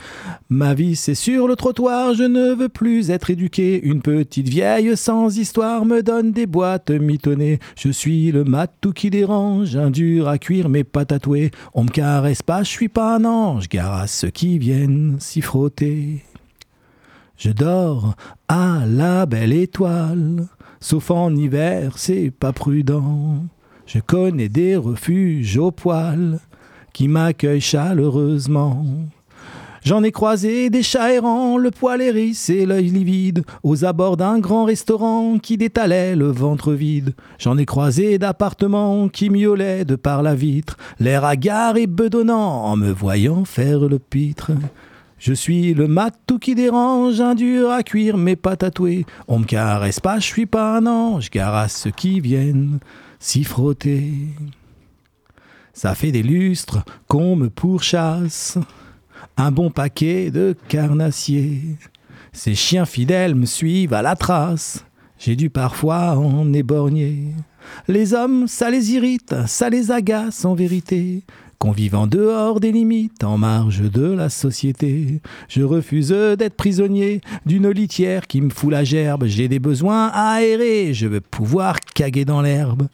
Ma vie c'est sur le trottoir, je ne veux plus être éduqué. Une petite vieille sans histoire me donne des boîtes mitonnées. Je suis le matou qui dérange, un dur à cuire mais pas tatoué. On me caresse pas, je suis pas un ange, gare à ceux qui viennent s'y frotter. Je dors à la belle étoile, sauf en hiver, c'est pas prudent. Je connais des refuges au poil qui m'accueillent chaleureusement. J'en ai croisé des chats errants, le poil hérisse et l'œil livide, aux abords d'un grand restaurant qui détalait le ventre vide. J'en ai croisé d'appartements qui miaulaient de par la vitre, l'air hagard et bedonnant en me voyant faire le pitre. Je suis le matou qui dérange, un dur à cuire mais pas tatoué. On me caresse pas, je suis pas un ange, gare à ceux qui viennent s'y frotter. Ça fait des lustres qu'on me pourchasse, un bon paquet de carnassiers. Ces chiens fidèles me suivent à la trace, j'ai dû parfois en éborgner. Les hommes, ça les irrite, ça les agace en vérité. Qu'on vive en dehors des limites, en marge de la société. Je refuse d'être prisonnier d'une litière qui me fout la gerbe. J'ai des besoins aérés, je veux pouvoir caguer dans l'herbe.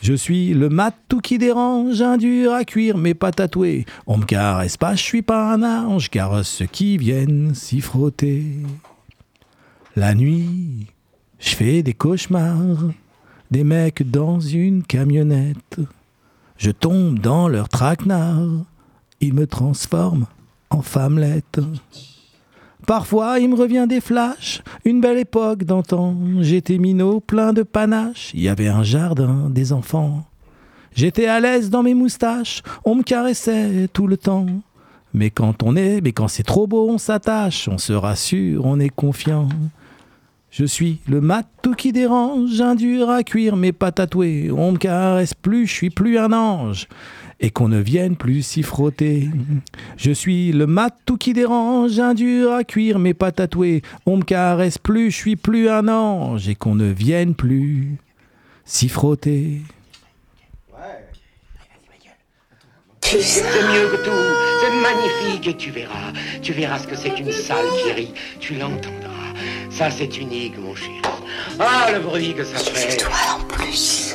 Je suis le matou qui dérange, un dur à cuire mais pas tatoué. On me caresse pas, je suis pas un ange, car ceux qui viennent s'y frotter. La nuit, je fais des cauchemars, des mecs dans une camionnette. Je tombe dans leur traquenard, ils me transforment en femmelette. Parfois, il me revient des flashs, une belle époque d'antan. J'étais minot, plein de panache, il y avait un jardin, des enfants. J'étais à l'aise dans mes moustaches, on me caressait tout le temps. Mais quand on est, mais quand c'est trop beau, on s'attache, on se rassure, on est confiant. Je suis le matou qui dérange, un dur à cuire mais pas tatoué. On me caresse plus, je suis plus un ange. Et qu'on ne vienne plus s'y frotter. Je suis le matou qui dérange, un dur à cuire mais pas tatoué. On me caresse plus, je suis plus un ange. Et qu'on ne vienne plus s'y frotter. C'est mieux que tout, c'est magnifique tu verras, tu verras ce que c'est qu'une salle qui rit, tu l'entendras. Ça c'est unique mon chéri. Ah le bruit que ça fait. Toi en plus.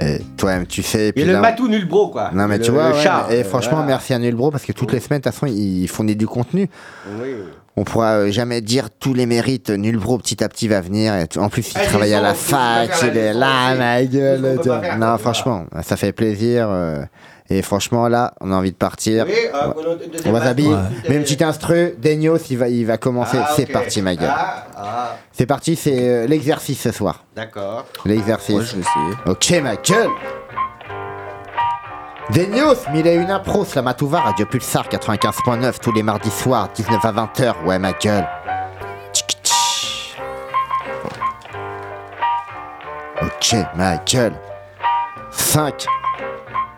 Et toi-même, tu sais. Et puis le là- matou nul bro, quoi. Non, mais tu vois, le ouais, et franchement, Voilà. merci à Nulbro parce que toutes les semaines, de toute façon, ils fournissent du contenu. Oui. On pourra euh, jamais dire tous les mérites. Nulbro, petit à petit, va venir. Et en plus, il Ah, travaille à la fac. Il est là, ma gueule. Non, franchement, ça fait plaisir. euh, Et franchement, là, on a envie de partir. Oui, euh, s'habiller. partie. Mais une petite instru. Denios, il va, il va commencer. Ah, C'est parti, ma gueule. Ah, ah, C'est parti, c'est euh, l'exercice ce soir. d'accord. L'exercice. Ouais, je vais essayer. Ok, ma gueule. Denios, mille et une impro, Slamatouva, Radio Pulsar 95.9 tous les mardis soirs, 19 à 20h. Ouais, ma gueule. Ok, ma gueule. 5,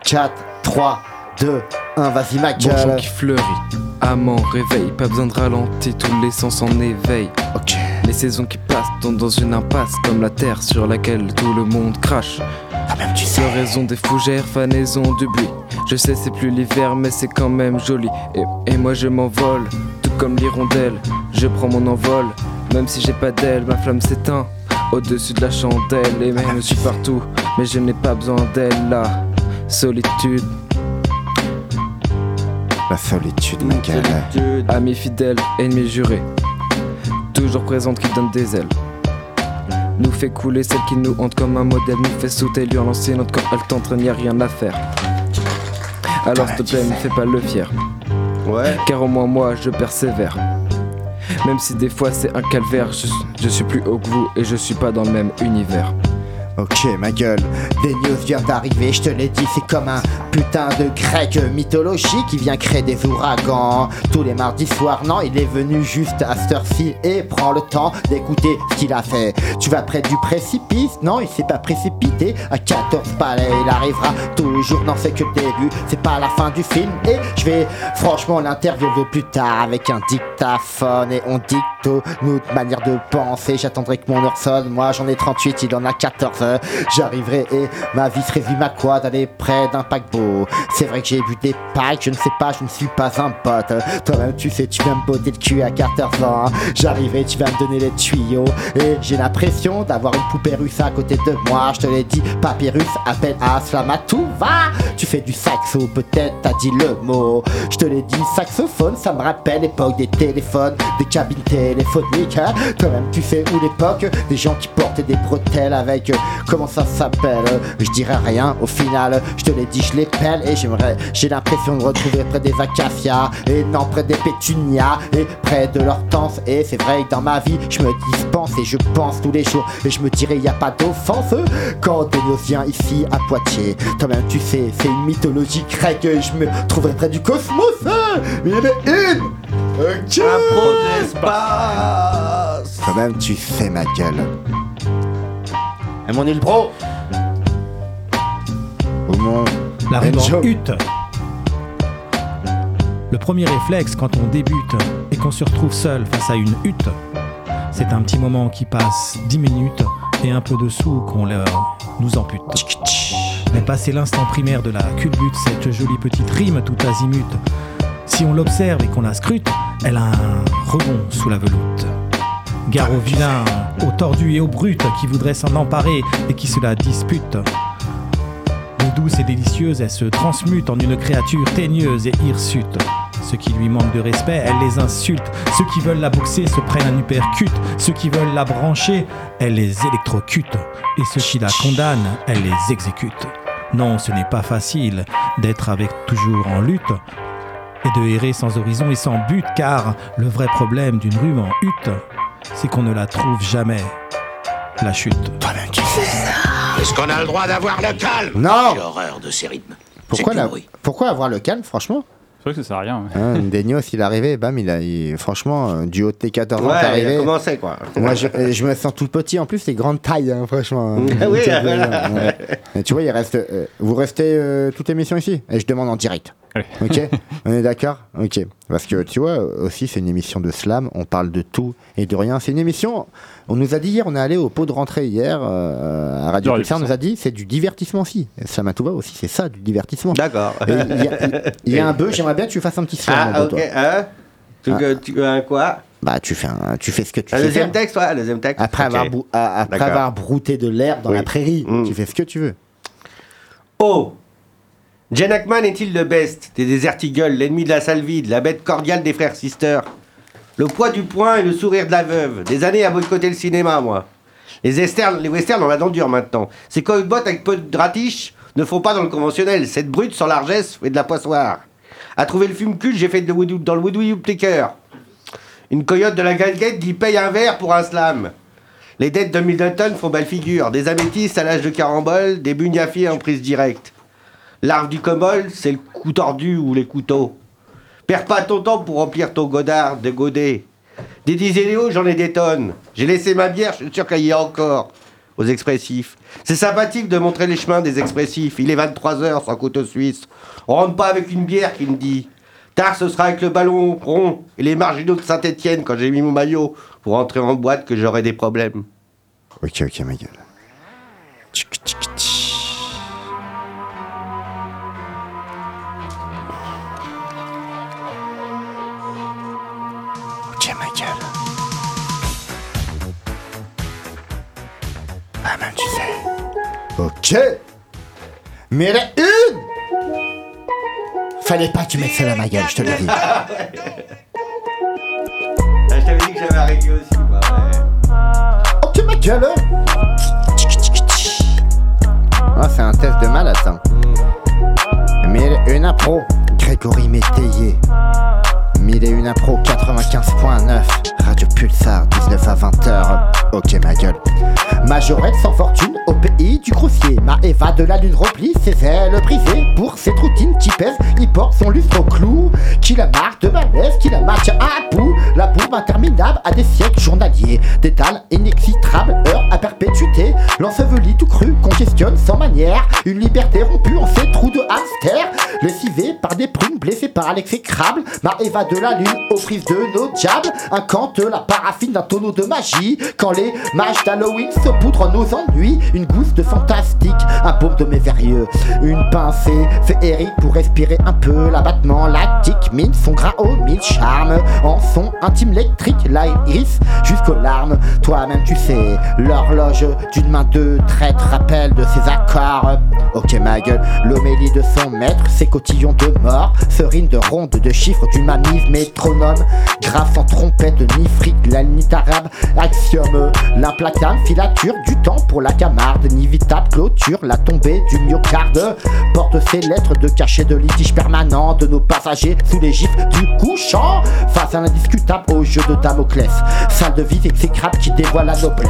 4, 3, 2, 1, vas-y, ma Bonjour gueule. qui fleurit, amant réveil, pas besoin de ralentir, tous les sens en éveil. Ok. Les saisons qui passent tombent dans une impasse comme la terre sur laquelle tout le monde crache. tu sais. Floraison des fougères, fanaison du buis. Je sais c'est plus l'hiver mais c'est quand même joli. Et, et moi je m'envole, tout comme l'hirondelle. Je prends mon envol, même si j'ai pas d'elle, ma flamme s'éteint. Au-dessus de la chandelle, et même je suis partout, mais je n'ai pas besoin d'elle là. Solitude, La solitude, ma gueule. Ami fidèle, ennemi juré. Toujours présente qui donne des ailes. Nous fait couler celle qui nous hante comme un modèle. Nous fait sauter lui en lancer notre corps. Elle t'entraîne, y a rien à faire. Alors s'il te plaît, ne fais pas le fier. Ouais. Car au moins moi, je persévère. Même si des fois c'est un calvaire, je, je suis plus haut que vous et je suis pas dans le même univers. Ok, ma gueule. Des news vient d'arriver, je te l'ai dit, c'est comme un putain de grec mythologie qui vient créer des ouragans. Tous les mardis soirs, non, il est venu juste à cette et prend le temps d'écouter ce qu'il a fait. Tu vas près du précipice, non, il s'est pas précipité. À 14 palais, il arrivera toujours, non, c'est que le début, c'est pas la fin du film. Et je vais franchement l'interviewer plus tard avec un dictaphone et on dicte notre manière de penser. J'attendrai que mon heure sonne, moi j'en ai 38, il en a 14. J'arriverai et ma vie se résume à quoi D'aller près d'un paquebot. C'est vrai que j'ai bu des packs, je ne sais pas, je ne suis pas un pote. Toi-même, tu sais, tu viens me botter le cul à 14 ans. hein. J'arriverai, tu vas me donner les tuyaux. Et j'ai l'impression d'avoir une poupée russe à côté de moi. Je te l'ai dit, papyrus, appelle Aslama, tout va. Tu fais du saxo, peut-être t'as dit le mot. Je te l'ai dit, saxophone, ça me rappelle l'époque des téléphones, des cabines téléphoniques. hein. Toi-même, tu sais où l'époque des gens qui portaient des bretelles avec. Comment ça s'appelle? Je dirais rien au final. Je te l'ai dit, je les pèle et j'aimerais. J'ai l'impression de retrouver près des acacias et non près des pétunias et près de l'hortense. Et c'est vrai que dans ma vie, je me dispense et je pense tous les jours. Et je me dirais, y a pas d'offense quand Denos vient ici à Poitiers. Toi-même, tu sais, c'est une mythologie grecque. et Je me trouverai près du cosmos. Mais il y en a une Ok Un pro de l'espace Toi-même, tu sais ma gueule. Et mon île pro Enjo. en hutte. Le premier réflexe quand on débute et qu'on se retrouve seul face à une hutte, c'est un petit moment qui passe 10 minutes et un peu dessous qu'on leur- nous ampute. Mais passer l'instant primaire de la culbute, cette jolie petite rime tout azimut, si on l'observe et qu'on la scrute, elle a un rebond sous la veloute. Gare aux vilains, aux tordus et aux brutes qui voudraient s'en emparer et qui se la disputent. De douce et délicieuse, elle se transmute en une créature teigneuse et hirsute. Ceux qui lui manquent de respect, elle les insulte. Ceux qui veulent la boxer se prennent un uppercut. Ceux qui veulent la brancher, elle les électrocute. Et ceux qui la condamnent, elle les exécute. Non, ce n'est pas facile d'être avec toujours en lutte et de errer sans horizon et sans but, car le vrai problème d'une rue en hutte, c'est qu'on ne la trouve jamais. La chute. Est-ce qu'on a le droit d'avoir le calme? Non J'ai horreur de ces rythmes. Pourquoi, C'est la-. Pourquoi avoir le calme, franchement? C'est vrai que ça sert à rien. ouais. Hein, Denios, il est arrivé, bam, il a. il- franchement, euh, du haut de tes 14 ans, Ouais, t'es il arrivé. a commencé quoi. Moi, je, je me sens tout petit. En plus, c'est grande taille, hein, franchement. Ah oui, voilà. ouais. Tu vois, il reste. euh, vous restez euh, toute l'émission ici? Et je demande en direct. Allez. Ok On est d'accord? Ok. Parce que tu vois, aussi, c'est une émission de slam. On parle de tout et de rien. C'est une émission. On nous a dit hier, on est allé au pot de rentrée hier euh, à Radio Pulsar. On nous a dit, c'est du divertissement aussi. Slam à tout va aussi, c'est ça, du divertissement. D'accord. Il y, a- il y a un bœuf, j'aimerais bien que tu fasses un petit slam. Ah, ok. Hein? Tu, Ah. veux- tu veux un quoi? Bah, tu fais, un- tu fais ce que tu Un sais deuxième faire. texte, ouais, deuxième texte. Après, avoir, brou- à- après D'accord. avoir brouté de l'herbe dans Oui. la prairie, Mm. tu fais ce que tu veux. Oh Jen Ackman est-il le best des Desert Eagles, l'ennemi de la salle vide, la bête cordiale des frères Sister Le poids du poing et le sourire de la veuve. Des années à boycotter le cinéma, moi. Les, westerns, les westerns, on la dent dure maintenant. Ces cowboys avec peu de ratiches ne font pas dans le conventionnel. Cette brute sans largesse fait de la poissoire. À trouver le film culte, j'ai fait de Woodou- dans le Woodwee. Une coyote de la galguette dit paye un verre pour un slam. Les dettes de Middleton font belle figure. Des améthystes à l'âge de carambole, des bugnafiers en prise directe. L'arve du comol, c'est le coup tordu ou les couteaux. Perds pas ton temps pour remplir ton godard de godet. Des diséléos, j'en ai des tonnes. J'ai laissé ma bière, je suis sûr qu'il y a encore. Aux expressifs. C'est sympathique de montrer les chemins des expressifs. Il est 23h sans couteau suisse. On rentre pas avec une bière qui me dit. Tard, ce sera avec le ballon rond et les marginaux de Saint-Etienne quand j'ai mis mon maillot pour entrer en boîte que j'aurais des problèmes. Ok, ok, ma gueule. Ok. Mais la une Fallait pas que tu mettes ça dans ma gueule, je te le dis. Ah, je t'avais dit que j'avais arrêté aussi, moi. ouais. Ok, ma gueule. Ah, c'est un test de malade, ça. Mille et une impro, Grégory Métayer. Mille et une impro, 95.9. Radio Pulsar, 19 à 20h. Ok, ma gueule. Majorette sans fortune du grossier. Ma Eva de la lune replie ses ailes brisées pour cette routine qui pèse. Il porte son lustre au clou. Qui la marque de malaise, qui la match à bout. La bourbe interminable à des siècles journaliers. Des dalles inexitrables, heures à perpétuité. L'ensevelie tout cru congestionne sans manière. Une liberté rompue en ces trous de hamster. Lessivée par des prunes, blessée par l'exécrable. Ma Eva de la lune aux prises de nos diables. Incante la paraffine d'un tonneau de magie. Quand les mages d'Halloween se poudrent nos ennuis. Une gousse de fantastique, un baume de mévérieux. Une pincée féerique pour respirer un peu. L'abattement lactique mine son gras au mille charmes. En son intime électrique, l'iris jusqu'aux larmes. Toi-même tu sais, l'horloge d'une main de traître rappelle de ses accords. Ok ma gueule, l'homélie de son maître, ses cotillons de mort, serine de ronde de chiffres du mamif métronome, graphe en trompette, ni fric, la ni arabe, axiome, l'implacable filature du temps pour la camarde, ni vitable clôture, la tombée du myocarde, porte ses lettres de cachet de litige permanent. De nos passagers sous les gifs du couchant, face à l'indiscutable au jeu de Damoclès, salle de vie exécrable qui dévoile la noblesse,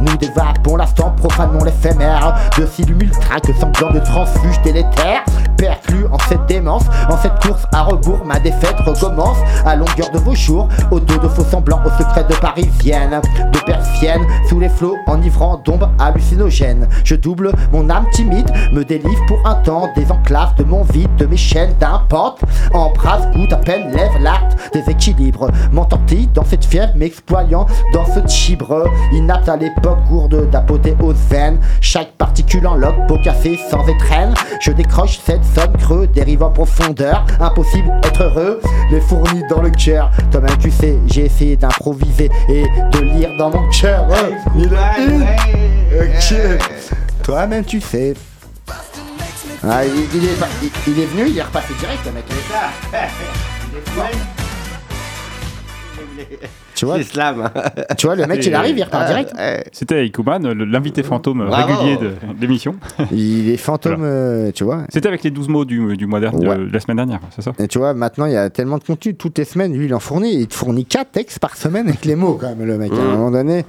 nous dévapons l'instant, profanons l'éphémère, de s'illumine que semblant de transfuge délétère, perclus en cette démence, en cette course à rebours, ma défaite recommence. À longueur de vos jours, au dos de faux semblants, au secret de parisienne, de persienne, sous les flots enivrants d'ombres hallucinogènes. Je double mon âme timide, me délivre pour un temps des enclaves de mon vide, de mes chaînes d'impente, embrasse, goûte à peine, lève l'acte des équilibres, m'entortille dans cette fièvre, m'exploitant dans ce chibre, inapte à l'époque gourde d'apothéose veine, chaque particule en loque, beau café sans étrenne, je décroche cette somme creux, dérive en profondeur, impossible être heureux, les fournis dans le cœur, toi-même tu sais, j'ai essayé d'improviser et de lire dans mon cœur, il est. Toi-même tu sais. Ah, il, il est, il, il est venu, il est repassé direct, le mec. Tu vois, slam. tu vois, le mec il arrive, il repart direct. C'était Ikuman, l'invité fantôme Bravo. régulier de l'émission. Il est fantôme, Voilà. euh, tu vois. C'était avec les 12 mots du, du mois dernier, Ouais. de la semaine dernière, c'est ça Et tu vois, maintenant il y a tellement de contenu, toutes les semaines, lui il en fournit, il te fournit 4 textes par semaine avec les mots quand même, le mec. À un Mhm. moment donné,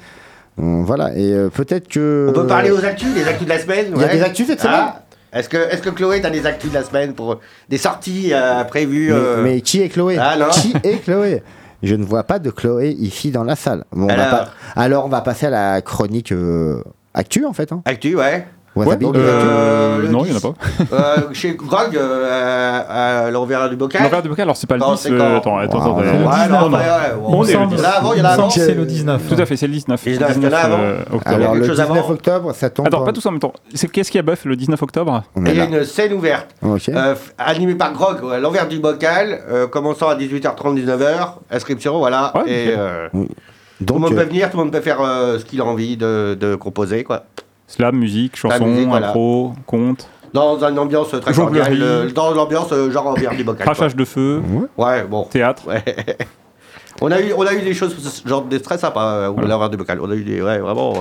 euh, voilà, et euh, peut-être que. On peut parler aux actus, les actus de la semaine Il y a des actus cette Ah, Est-ce que, est que Chloé, t'as des actus de la semaine pour des sorties euh, prévues Mais, euh, mais qui est Chloé? Ah, non. Qui est Chloé? Je ne vois pas de Chloé ici dans la salle. Bon, on va Alors pas- Alors on va passer à la chronique euh, actu en fait. Hein. Actu, ouais. Wasabi, Ouais, euh, le non, il n'y en a 10. pas. Euh, chez Grog, euh, à, l'envers du bocal. L'envers du bocal, alors c'est pas le Non, 10. c'est euh, quand attends, attends, Wow, attends. euh, On est le Il y en a 10. avant, il y en a Il me avant. semble que c'est le 19. Tout à fait, c'est le 19. 19, il y en a avant. euh, octobre. Alors le chose 19 avant octobre, ça tombe. Attends, en- pas tous en même temps. C'est qu'est-ce qu'il y a buff le 19 octobre? Il y a là. une scène ouverte, euh, animée par Grog, l'envers du bocal, euh, commençant à 18h30, 19h, inscription, voilà. Et euh, tout le monde euh, peut venir, tout le monde peut faire euh, ce qu'il a envie de, de composer, quoi. Slam, musique, chanson, musique, voilà. impro, conte, Dans une ambiance très cordiale, euh, dans l'ambiance euh, genre envers du bocal. crachage de feu, Ouais, bon. théâtre. Ouais. on, a eu, on a eu des choses, genre des très sympas, euh, au l'envers du bocal. On a eu des, ouais, vraiment.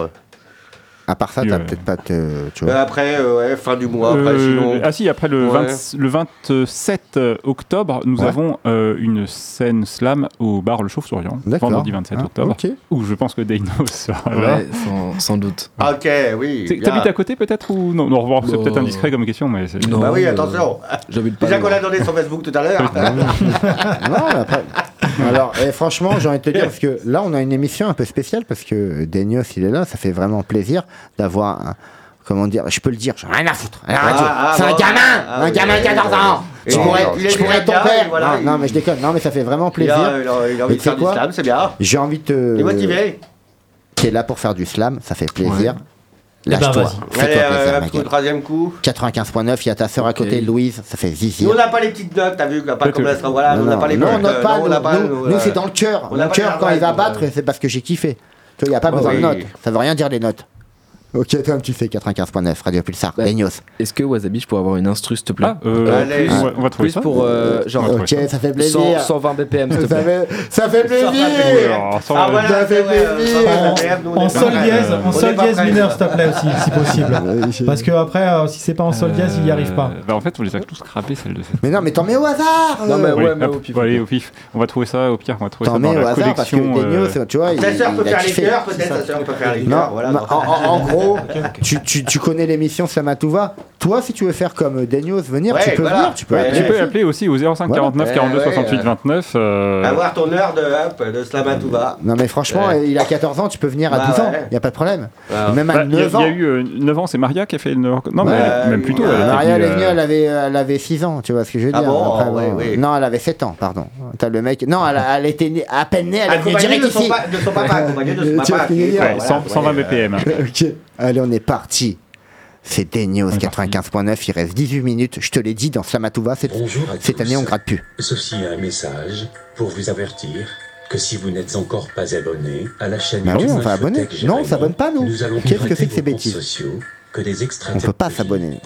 Euh. à part ça, t'as euh, peut-être pas te. Tu vois. après, euh, ouais, fin du mois, après, Euh, sinon. ah si, après le, Ouais. 20 le 27 octobre, nous Ouais. avons euh, une scène slam au bar Le Chauve-Souriant, D'accord. vendredi 27 Ah, octobre, ok. où je pense que Dano sera là. Ouais, sans, sans doute. Ah, Ok, oui. T'habites à côté peut-être ou non, non au revoir, C'est peut-être indiscret comme question, mais c'est. non. Bah oui, euh, attention. J'habite pas Déjà qu'on a donné son Facebook tout à l'heure. Non, après- Alors, eh, franchement, j'ai envie de te dire, parce que là, on a une émission un peu spéciale, parce que Denios, il est là, ça fait vraiment plaisir d'avoir un Comment dire Je peux le dire, j'en ai rien à foutre. Ah, ah, c'est un gamin ah, Un oui, gamin de oui, 14 ans Et pourrais, je pourrais être ton père voilà, non, non, mais je déconne. Non, mais ça fait vraiment Il plaisir. a, il a- il a envie Et de tu faire du quoi slam, c'est bien. J'ai envie de te. Il est motivé. Est là pour faire du slam, ça fait plaisir. Lâche-toi. vas-y. Fais-toi Allez, plaisir, euh, un coup, troisième coup. 95.9, il y a ta sœur à côté, Louise, ça fait zizi. Nous, on n'a pas les petites notes, t'as vu, pas comme la voilà, nous, on non, n'a pas les non, notes, note euh, pas, non, on nous, n'a pas, nous, nous, nous, euh, c'est dans le cœur. Le cœur, quand il va battre, euh. c'est parce que j'ai kiffé. Tu vois, il n'y a pas besoin de notes. Ça veut rien dire les notes. Ok, toi, tu fais 95.9, Radio Pulsar, Daignos. Est-ce que Wasabi, je pourrais avoir une instru, s'il te plaît? Ah, euh, Allez. on va- on va trouver Plus ça. pour, euh, genre, Ok, ça fait plaisir. 100 120 BPM, s'il te Ça plaît. fait, ça fait plaisir. Ah, Ah, voilà, ça fait euh, plaisir. ça ça En sol dièse, euh, en sol dièse mineur, s'il te plaît aussi, si possible. Parce que après, euh, si c'est pas en sol dièse, il y arrive pas. Bah, en fait, on les a tous scrappés, celles de cette. Mais non, mais t'en mets au hasard. Non, mais euh. ouais, mais au pif. allez, au pif. On va trouver ça, au pire, on va trouver T'en ça mets dans au la hasard parce que collection. Euh, tu vois, il, Ta sœur peut faire les cœurs, peut-être, ta sœur peut faire les Non, cœurs, voilà. non, tu, tu, tu connais l'émission Slamatouva. Toi, si tu veux faire comme Daignos, venir, Ouais, tu peux voilà. venir. Tu peux Ouais, appeler. Tu peux appeler aussi au 05 49 Ouais, 42 ouais, 68 ouais. 29. euh, Avoir ton heure de, hop, de Slamatouva. Non, mais franchement, Ouais. il a 14 ans, tu peux venir à Bah 12 ans. Il n'y a pas de problème. Ouais. Même bah, à Il y, a- 9 il ans. y a eu euh, 9 ans, c'est Maria qui a fait une. Non, mais même plus tôt. euh, elle était Maria, elle est venue, venue, euh, elle avait, elle avait 6 ans, tu vois ce que je veux Ah dire. bon Après, oui. Non, elle avait 7 ans, pardon. T'as le mec. Non, elle, elle était née- à peine née, elle est direct ici. de son papa, accompagné de son papa, ce que je veux qui- dire ouais, voilà, 100 120 ouais, BPM. Ok, allez, on est parti. C'est Daignos 95.9, il reste 18 minutes. Je te l'ai dit, dans Slamatouva, cette, Bonjour à cette tous. année, on gratte plus. Ceci est un message pour vous avertir que si vous n'êtes encore pas abonné à la chaîne Bah oui, on va abonner. Non, on s'abonne pas, nous. Nous allons Qu'est-ce que c'est que ces bêtises sociaux, que des extraits On peut pas s'abonner.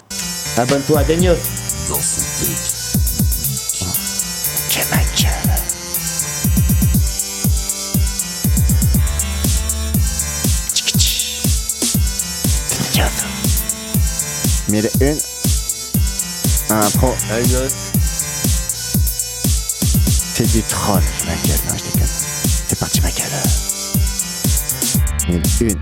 Abonne-toi à. Ok, Mille une. Un pro. C'est du troll, ma gueule. Non, je déconne. C'est parti, ma gueule. Mille une.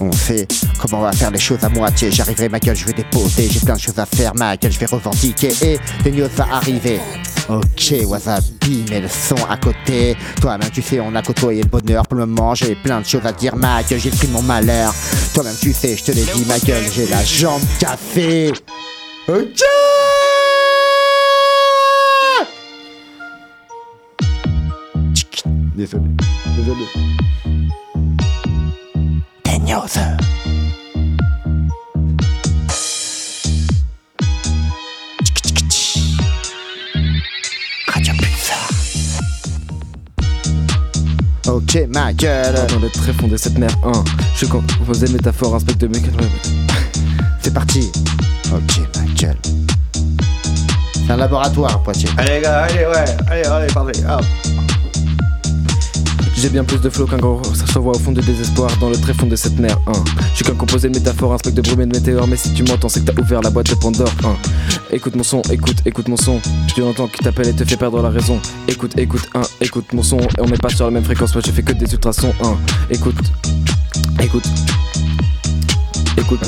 On fait comment on va faire les choses à moitié. J'arriverai, ma gueule, je vais déposer. J'ai plein de choses à faire, ma gueule, je vais revendiquer. Et des news va arriver. Ok, wasabi, mets le son à côté. Toi-même, tu sais, on a côtoyé le bonheur pour le moment. J'ai plein de choses à dire, ma gueule, j'ai pris mon malheur. Toi-même, tu sais, je te l'ai dit, ma gueule, j'ai la jambe café. Ok! Désolé, désolé. Des Ok, ma gueule. Dans le tréfonds de cette mer 1, je composais métaphore, inspecte mes C'est parti. Ok, ma gueule. C'est un laboratoire, Poitiers. Allez, gars, allez, ouais, allez, allez, parlez, hop. J'ai bien plus de flow qu'un gros ça se voit au fond de désespoir dans le tréfonds de cette mer 1 Je suis qu'un composé de métaphores, un spectre de brume et de météores Mais si tu m'entends c'est que t'as ouvert la boîte de Pandore 1 Écoute mon son, écoute, écoute mon son. Tu entends qui t'appelle et te fait perdre la raison. Écoute, écoute, 1, écoute mon son. Et on n'est pas sur la même fréquence, moi je fais que des ultrasons 1 Écoute, écoute Écoute.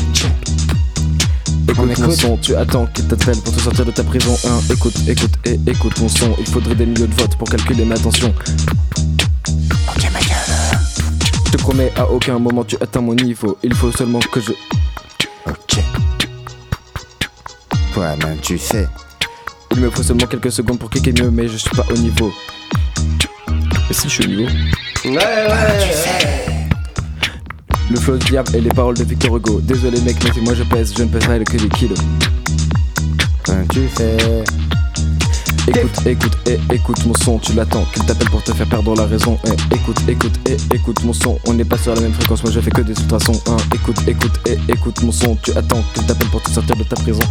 Écoute mon son, tu attends qu'il t'appelle pour te sortir de ta prison 1 Écoute, écoute et écoute mon son. Il faudrait des millions de votes pour calculer ma tension je te promets, à aucun moment tu atteins mon niveau. Il faut seulement que je. Ok. Toi-même, tu sais. Il me faut seulement quelques secondes pour cliquer mieux, mais je suis pas au niveau. Et si je suis au niveau? Ouais, ouais, ouais. Le flow du diable et les paroles de Victor Hugo. Désolé mec, mais si moi je pèse, je ne pèse pas que des kilos. Tu sais. Écoute, écoute et écoute mon son, tu l'attends, qu'il t'appelle pour te faire perdre la raison. Eh, écoute, écoute et écoute mon son, on n'est pas sur la même fréquence, moi je fais que des ultrasons. Hein. Écoute, écoute et écoute mon son, tu attends qu'il t'appelle pour te sortir de ta prison.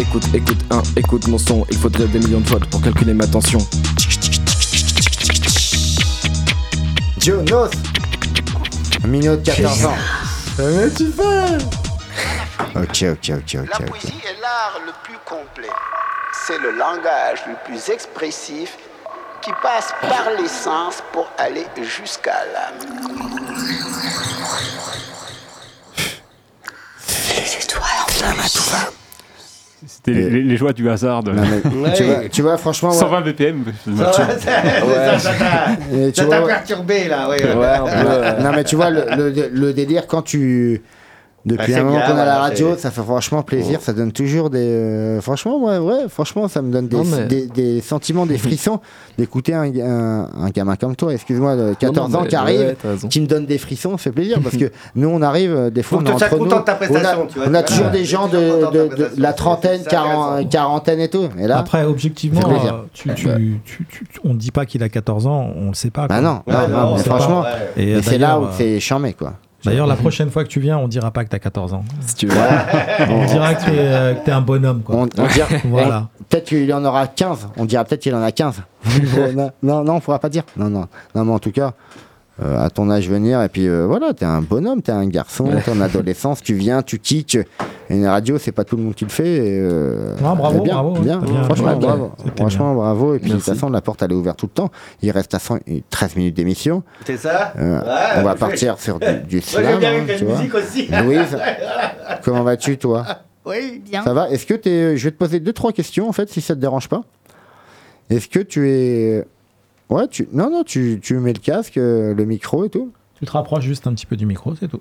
Écoute, écoute, hein, écoute mon son, il faudrait des millions de votes pour calculer ma tension. Jonas Minot de 14 ans. Mais tu fais Ok, ok, ok, ok. La poésie est l'art le plus complet. C'est le langage le plus expressif qui passe par les sens pour aller jusqu'à l'âme. Les étoiles en bleu. C'était les, les- les joies du hasard. De... Non, mais tu, vois, tu vois, franchement. ouais. 120 BPM. Ça, ça, t'a vois- perturbé là, ouais. Ouais, euh, non mais tu vois le, le- le délire quand tu Depuis Ah, c'est un moment qu'on a la radio, ça fait franchement plaisir, ça donne toujours des. euh, franchement, ouais, ouais, franchement, ça me donne des, Non, mais- des, des sentiments, des frissons d'écouter un, un, un gamin comme toi, excuse-moi, de 14 non, ans qui arrive, ouais, qui me donne des frissons, ça fait plaisir parce que nous, on arrive, euh, des fois, on que est tu sois entre content nous, de ta prestation, on a, tu vois, on a toujours des gens de, la trentaine, c'est quaran- intéressant. quarantaine et tout. Et là, Après, objectivement, Ça fait plaisir. euh, tu, tu- tu- tu- tu- on ne dit pas qu'il a 14 ans, on le sait pas. bah quoi. non, Ouais, non, mais franchement. Et c'est là où euh, c'est charmé, quoi. D'ailleurs, la prochaine fois que tu viens, on dira pas que t'as 14 ans. Si tu veux. On dira que t'es euh, t'es un bonhomme, quoi. On, on dira- Voilà. peut-être qu'il en aura 15. On dira peut-être qu'il en a 15. non, non, on pourra pas dire. Non, non. Non, mais en tout cas, à ton âge venir, et puis euh, voilà, t'es un bonhomme, t'es un garçon, t'es en adolescence, tu viens, tu kicks. Et une radio, c'est pas tout le monde qui le fait. Et, euh, Non, bravo, bien, bravo, bien. bien- Franchement, bravo. Franchement, bravo. Et puis, de toute Merci. façon, la porte, elle est ouverte tout le temps. Il reste à 100 et 13 minutes d'émission. C'est ça? Euh, Ouais, on va partir sur du, du Moi, slam. bien hein, avec la tu vois. musique aussi. Louise, comment vas-tu, toi? Oui. Bien. ça va? Est-ce que tu es... Je vais te poser deux, trois questions, en fait, si ça te dérange pas. Est-ce que tu es... Ouais, tu... Non, non, tu, tu mets le casque, euh, le micro et tout Tu te rapproches juste un petit peu du micro, c'est tout.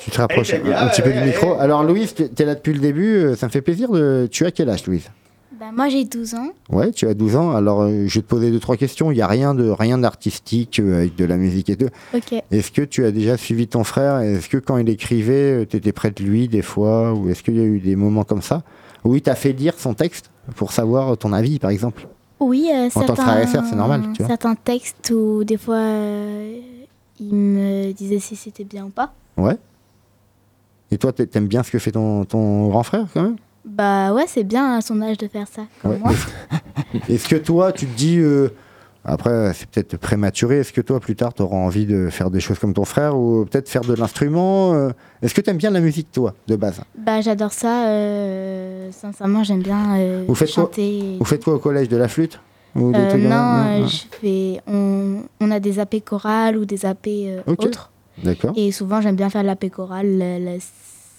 Tu te rapproches Eh, un petit peu du ouais, micro. ouais. Alors, Louise, tu es là depuis le début, euh, ça me fait plaisir de... Tu as quel âge, Louise? Bah, moi j'ai 12 ans. Ouais, tu as 12 ans. Alors, euh, je vais te poser deux, trois questions. Il n'y a rien de rien d'artistique euh, avec de la musique et tout. Ok. Est-ce que tu as déjà suivi ton frère? Est-ce que quand il écrivait, tu étais près de lui des fois? Ou est-ce qu'il y a eu des moments comme ça? Où il t'a fait lire son texte pour savoir ton avis, par exemple? Oui, euh, En tant que certains, frère et sœur, c'est normal, tu vois. certains textes où des fois euh, il me disait si c'était bien ou pas. Ouais. Et toi, t'a- t'aimes bien ce que fait ton, ton grand frère, quand même? Bah ouais, c'est bien à son âge de faire ça. Comme Ouais. moi. Est-ce que toi, tu te dis... Après, c'est peut-être prématuré. Est-ce que toi, plus tard, tu auras envie de faire des choses comme ton frère ou peut-être faire de l'instrument euh, Est-ce que tu aimes bien la musique, toi, de base? Bah j'adore ça. euh, sincèrement, j'aime bien euh, Vous faites quoi? chanter. Vous faites quoi au collège De la flûte? Ou Euh, non, je fais. On, on a des AP chorales ou des AP euh, autres. D'accord. Et souvent, j'aime bien faire l'AP chorale. Le- le-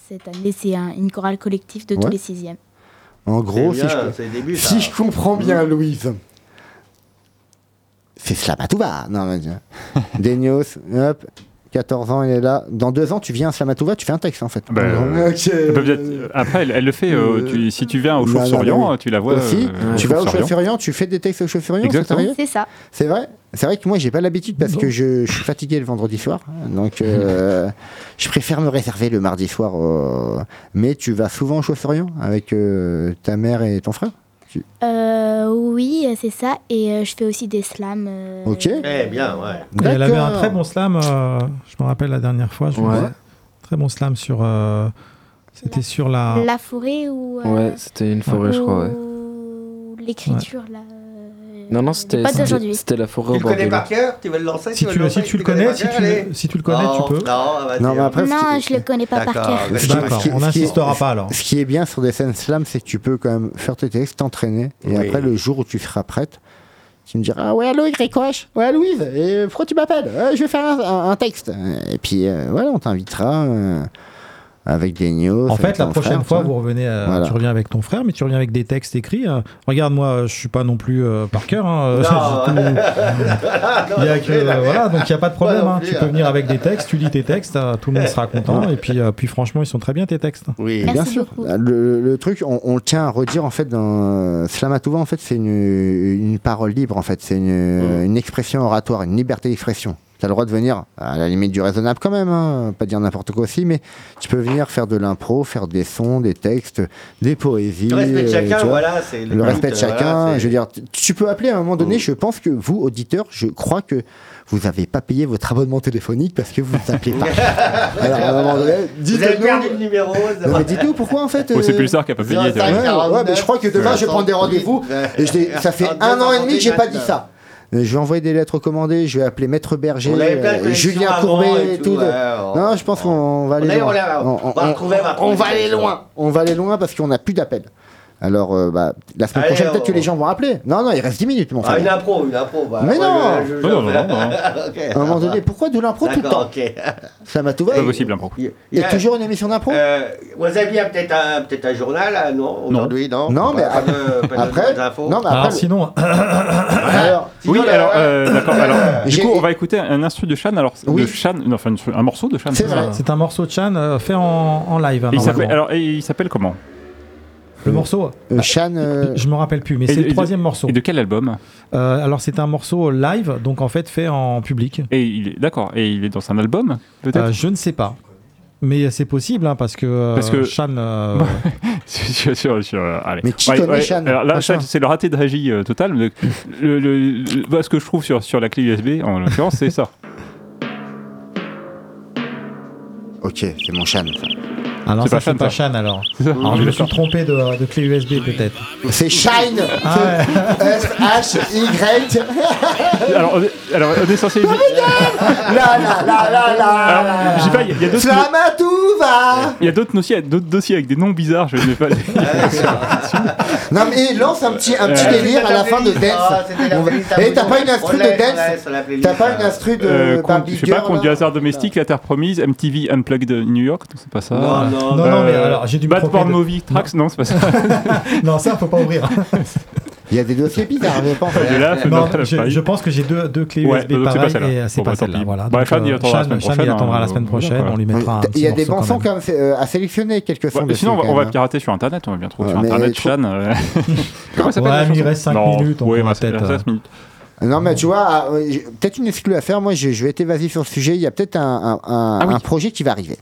cette année, c'est un- une chorale collective de tous les sixièmes. En gros, je, début, si je comprends bien, Louise, c'est Slamatouva. Non, mais Denios, hop, 14 ans, il est là. Dans deux ans, tu viens à Slamatouva, tu fais un texte en fait. Bah, euh, elle bien- Après, elle, elle le fait. euh, tu- si tu viens au mais- tu la vois. Aussi, euh, tu vas au Chauve-sur-Yon. Chauffurion, tu fais des textes au Exactement. C'est ça. C'est vrai C'est vrai que moi, j'ai pas l'habitude parce que je, je suis fatigué le vendredi soir. Donc, euh, je préfère me réserver le mardi soir. euh, mais tu vas souvent au Chauffurion avec euh, ta mère et ton frère? Euh, oui, c'est ça. Et euh, je fais aussi des slams. euh, Ok. Eh bien, ouais. Elle avait un très bon slam, euh, je me rappelle la dernière fois. Je Ouais. vois. Très bon slam sur. euh, C'était sur la. La forêt ou. euh, Ouais, c'était une forêt, je crois, ouais. ou L'écriture, là. Non, non, c'était Pas c'était- d'aujourd'hui. c'était la forêt Tu au le bord connais de par l'eau. cœur Tu veux le lancer Si tu, le le- si tu le connais connais, par si tu, le- si tu le connais, Non, tu peux. Non, vas-y. Non, mais après, Non, je le connais pas par cœur. Ce qui- D'accord, on n'insistera pas alors. Ce qui est bien sur des scènes slam, c'est que tu peux quand même faire tes textes, t'entraîner, et Oui. après le jour où tu seras prête, tu me diras ah ouais allô Grécoche, ouais Louise, et pourquoi tu m'appelles? Je vais faire un, un- un texte. Et puis euh, voilà, on t'invitera euh, avec des news. En fait, la prochaine frère, fois, vous revenez, euh, Voilà. tu reviens avec ton frère, mais tu reviens avec des textes écrits. euh. regarde, moi, je suis pas non plus euh, par cœur. hein, Il y a que, euh, voilà, donc il n'y a pas de problème. hein. plus, Tu hein. peux venir avec des textes, tu lis tes textes, euh, tout le monde sera content. Et puis, euh, puis franchement, ils sont très bien tes textes. Oui. Bien sûr. Le, le truc, on, tient à redire en fait dans Slamatouva, en fait, c'est une, une parole libre en fait, c'est une, une expression oratoire, une liberté d'expression. Tu as le droit de venir à la limite du raisonnable quand même, hein, pas dire n'importe quoi aussi, mais tu peux venir faire de l'impro, faire des sons, des textes, des poésies. Le respect de euh, chacun, tu vois. voilà, c'est Le respect de but, chacun. voilà, je veux dire, tu- peux appeler à un moment donné. Mm. Je pense que vous, auditeurs, je crois que vous n'avez pas payé votre abonnement téléphonique parce que vous ne appelez pas. Alors, à un moment donné, Vous avez dites-nous. perdu le numéro. Non, mais dites-nous pourquoi en fait. Oh, c'est euh, Pulsar qui a pas payé. Ouais, ouais, mais je crois que demain je vais prendre des rendez-vous. Et je ça fait un an et demi que j'ai pas dit ça. Euh, Je vais envoyer des lettres recommandées, je vais appeler Maître Berger, euh, Julien Courbet et et tout, ouais, non, on- je pense qu'on va aller loin. on est- on va on aller loin. On va aller loin parce qu'on n'a plus d'appels. Alors, euh, bah, la semaine Allez, prochaine, peut-être que les gens vont appeler. Non, non, il reste 10 minutes, mon Ah, frère. une impro, une impro. bah, Mais non je- je- Non, non. À un moment donné, pourquoi de l'impro tout le temps. Ça m'a tout va. C'est pas possible, l'impro. Il y a toujours une émission d'impro Euh, Wasabi a peut-être un, peut un journal, ah, non Aujourd'hui, non Non, mais après- d'infos non, mais Alors après- sinon, Oui, alors, euh, d'accord. Alors, du coup, on va écouter un instru de Shan. Alors, Oui. de non, enfin, un morceau de Shan. C'est vrai. c'est un morceau de Chan euh, fait en, live. hein, il s'appelle comment? Le morceau, euh, Shan, euh, je me rappelle plus, mais c'est le troisième morceau. Et de quel album Euh, alors c'est un morceau live, donc en fait fait en public. Et il est d'accord. Et il est dans un album, peut-être. Euh, je ne sais pas. Mais c'est possible hein, parce que, euh, Parce que- Chan, euh, sur, sur- sur- euh, allez. Mais qui connaît Shan Alors là, Shan, Shan. c'est le raté de régie euh, total. Le, le- le- le- bah, ce que je trouve sur, sur la clé USB, en l'occurrence, c'est ça. Ok, c'est mon Shan. ça. Ah non, C'est ça pas c'est Shan, pas ça. Chan alors. Alors je me suis trompé de, de clé USB peut-être. C'est Shine Ah ouais. S-H-Y. alors, on est, alors, on est censé. La la la la la Alors, je sais pas, il y a- il y a d'autres. Flamatouva Il y a d'autres dossiers, d'autres dossiers avec des noms bizarres, je ne vais pas. Non mais lance un petit, un petit Euh, délire à la fin de Ah, Dance. c'était la On va- playlist, Eh, t'as pas une instru on de on Dance playlist, T'as pas une instru de Euh, Barbie je sais pas, Girl, compte du là hasard domestique, la terre promise, MTV Unplugged New York, c'est pas ça. Non, non, Non, non, mais alors j'ai dû me Bad tromper. Porn de- Movie Tracks, non, c'est pas ça. Non, ça faut pas ouvrir. Il y a des dossiers bizarres, je pense. Et là, je, pense que j'ai deux, deux clés Ouais, USB donc c'est pas pareilles celle-là. et euh, c'est Bon, pas bah, tant celle-là. pis. Voilà. Bah, Donc, Chan, il euh, attendra la semaine Chan, il prochaine, attendra la hein, semaine euh, prochaine. On lui mettra un Il y a petit des bons quand sons même. quand même c'est, euh, à sélectionner, quelques sons. Ouais, dessus, sinon, on va, quand on va même. pirater sur internet, on va bien trouver Ouais, sur mais internet je- Chan. euh, Comment ça s'appelle Ouais, la mais il chanson reste cinq Non, minutes, on ouais, pourra bah, c'est- peut-être, reste euh, cinq minutes. Non mais tu vois, ah, euh, j'ai- peut-être une exclue à faire. Moi, je, je vais être évasif sur le sujet. Il y a peut-être un, un- un- Ah oui. un projet qui va arriver.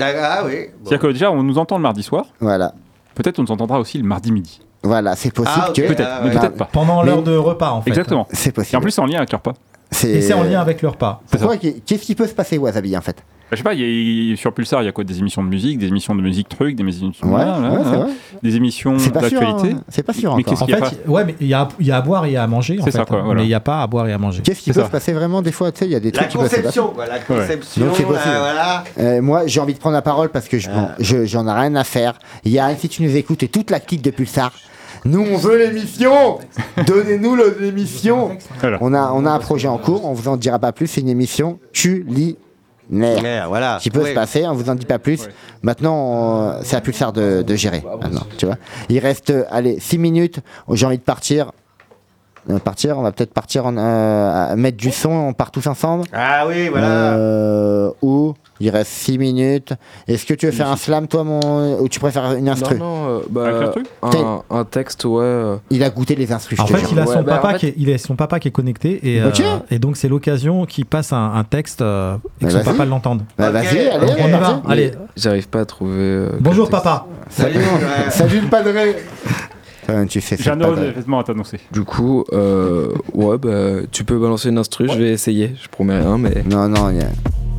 Ah oui. bon. C'est-à-dire que déjà, on nous entend le mardi soir, Voilà, peut-être on nous entendra aussi le mardi midi. voilà, c'est possible Ah, que. Peut-être, Ah, mais peut-être pas. Pendant Mais- l'heure de repas en fait. Exactement. C'est Et possible. en plus, c'est en lien avec leur pas. c'est. Et c'est en lien avec le repas. Pourquoi Qu'est-ce qui peut se passer, Wasabi, en fait? Je sais pas, il y a- sur Pulsar, il y a quoi Des émissions de musique, des émissions de musique truc, des émissions, Ouais, voilà, ouais, voilà, vrai. des émissions C'est pas sûr. d'actualité. hein. C'est pas sûr Mais encore. qu'est-ce En y a fait, ouais, mais il y a, il y a à boire et à manger. en C'est fait, ça, quoi, hein. voilà. Mais il n'y a pas à boire et à manger. Qu'est-ce qui peut ça. se passer vraiment des fois Tu sais, il y a des La trucs qui conception, quoi, la conception, Donc euh, voilà. Euh, moi, j'ai envie de prendre la parole parce que je, bon, je- j'en ai rien à faire. Yann, si tu nous écoutes et toute la clique de Pulsar, nous on veut l'émission. Donnez-nous l'émission. On a, on a un projet en cours. On vous en dira pas plus. C'est une émission culinaire Ouais, voilà. qui peut se passer. On vous en dit pas plus. Maintenant, c'est à Pulsar de, de gérer. Maintenant, tu vois. Il reste, euh, allez, 6 minutes. J'ai envie de partir. Euh, partir. On va peut-être partir en, euh, mettre du son. On part tous ensemble. Ah oui, voilà. Euh, ou il reste 6 minutes. Est-ce que tu veux faire un slam, toi, mon... ou tu préfères une instru? Non, non, euh, bah, un, un texte, ouais. euh, Il a goûté les instrus. En fait, il a, Ouais, bah, en fait- qui est, il a son papa qui est connecté et, euh, et donc c'est l'occasion qu'il passe un, un texte euh, et que Bah, son papa l'entende. Bah, vas-y, allez, on y va. Allez, J'arrive pas à trouver. euh, bonjour papa. Salut, salut le padre. Euh, tu sais, J'ai un padre. événement à t'annoncer. Du coup, euh, ouais, bah, tu peux balancer une instru, je vais essayer. Je promets rien, mais. Non, non, y a-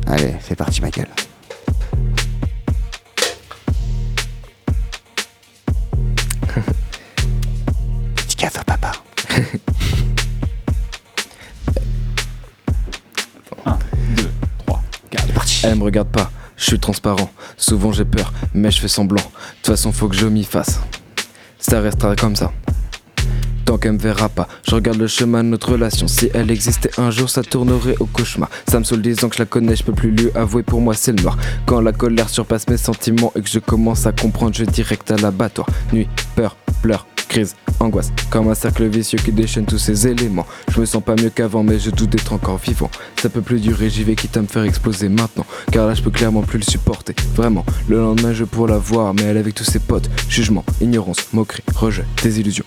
allez, c'est parti, ma gueule. Petit cadeau, papa. C'est parti. Elle me regarde pas, je suis transparent. Souvent j'ai peur, mais je fais semblant. De toute façon, faut que je m'y fasse. Ça restera comme ça. Tant qu'elle me verra pas, je regarde le chemin de notre relation. Si elle existait un jour, ça tournerait au cauchemar. Ça me saoule disant que je la connais, je peux plus lui avouer. Pour moi, c'est le noir. Quand la colère surpasse mes sentiments et que je commence à comprendre, je direct à l'abattoir. Nuit, peur, pleurs, crise, angoisse. Comme un cercle vicieux qui déchaîne tous ces éléments. Je me sens pas mieux qu'avant, mais je doute d'être encore vivant. Ça peut plus durer, j'y vais quitte à me faire exploser maintenant. Car là, je peux clairement plus le supporter. Vraiment, le lendemain, je pourrais la voir, mais elle avec tous ses potes. Jugement, ignorance, moquerie, rejet, désillusion.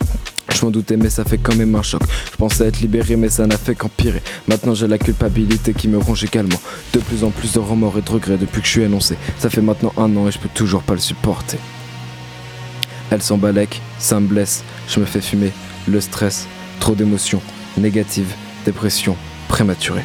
Je m'en doutais, mais ça fait quand même un choc. Je pensais être libéré, mais ça n'a fait qu'empirer. Maintenant, j'ai la culpabilité qui me ronge également. De plus en plus de remords et de regrets depuis que je suis annoncé. Ça fait maintenant un an et je peux toujours pas le supporter. Elle s'embalèque, ça me blesse, je me fais fumer, le stress, trop d'émotions, négatives, dépression, prématurée.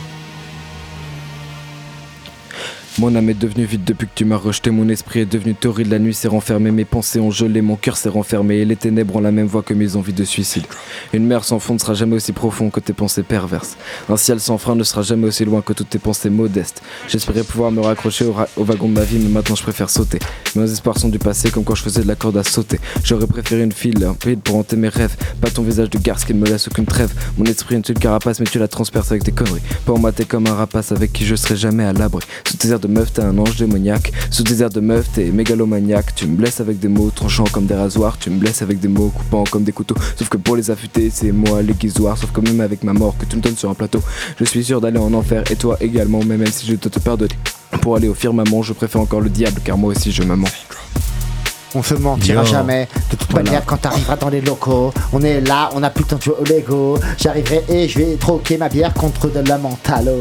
Mon âme est devenue vide depuis que tu m'as rejeté. Mon esprit est devenu torride. La nuit s'est renfermée. Mes pensées ont gelé. Mon cœur s'est renfermé. Et les ténèbres ont la même voix que mes envies de suicide. Une mer sans fond ne sera jamais aussi profond que tes pensées perverses. Un ciel sans frein ne sera jamais aussi loin que toutes tes pensées modestes. J'espérais pouvoir me raccrocher au, wagon de ma vie, mais maintenant je préfère sauter. Mes espoirs sont du passé, comme quand je faisais de la corde à sauter. J'aurais préféré une file, un pays pour hanter mes rêves. Pas ton visage de garce qui ne me laisse aucune trêve. Mon esprit est une carapace, mais tu la transperces avec tes conneries. Pour moi, t'es comme un rapace avec qui je serai jamais à l'abri. Meuf, t'es un ange démoniaque. Sous tes airs de meuf, t'es mégalomaniaque. Tu me blesses avec des mots tranchants comme des rasoirs. Tu me blesses avec des mots coupants comme des couteaux. Sauf que pour les affûter, c'est moi l'aiguisoir. Sauf que même avec ma mort que tu me donnes sur un plateau, je suis sûr d'aller en enfer et toi également. Mais même si je dois te pardonner, pour aller au firmament, je préfère encore le diable car moi aussi je me mens. On se mentira Yo. jamais. De toute Voilà. manière, quand t'arriveras dans les locaux, on est là, on a plus temps de jouer au Lego. J'arriverai et je vais troquer ma bière contre de la mentalo.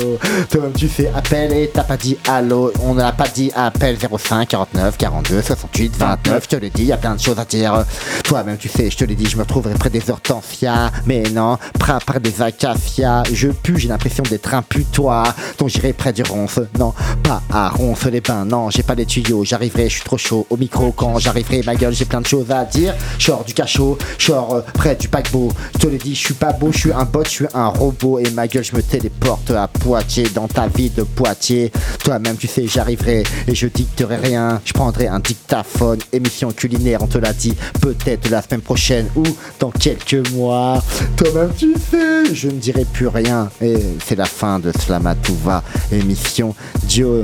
Toi-même, tu fais appel et t'as pas dit allô. On n'a pas dit appel 05 49 42 68 29. Je te l'ai dit, y a plein de choses à dire. Toi-même, tu sais, je te l'ai dit, je me retrouverai près des hortensias. Mais non, près, près des acacias. Je pue, j'ai l'impression d'être un putois. Donc j'irai près du ronce. Non, pas à ronce les bains. Non, j'ai pas les tuyaux. J'arriverai, je suis trop chaud au micro quand j'arriverai. Ma gueule, j'ai plein de choses à dire. Je sors du cachot, je sors euh, près du paquebot. Je te l'ai dit, je suis pas beau, je suis un bot, je suis un robot. Et ma gueule, je me téléporte à Poitiers, dans ta vie de Poitiers. Toi-même, tu sais, j'arriverai et je dicterai rien. Je prendrai un dictaphone, émission culinaire, on te l'a dit. Peut-être la semaine prochaine ou dans quelques mois. Toi-même, tu sais, je ne dirai plus rien. Et c'est la fin de Slamatouva, émission Dio.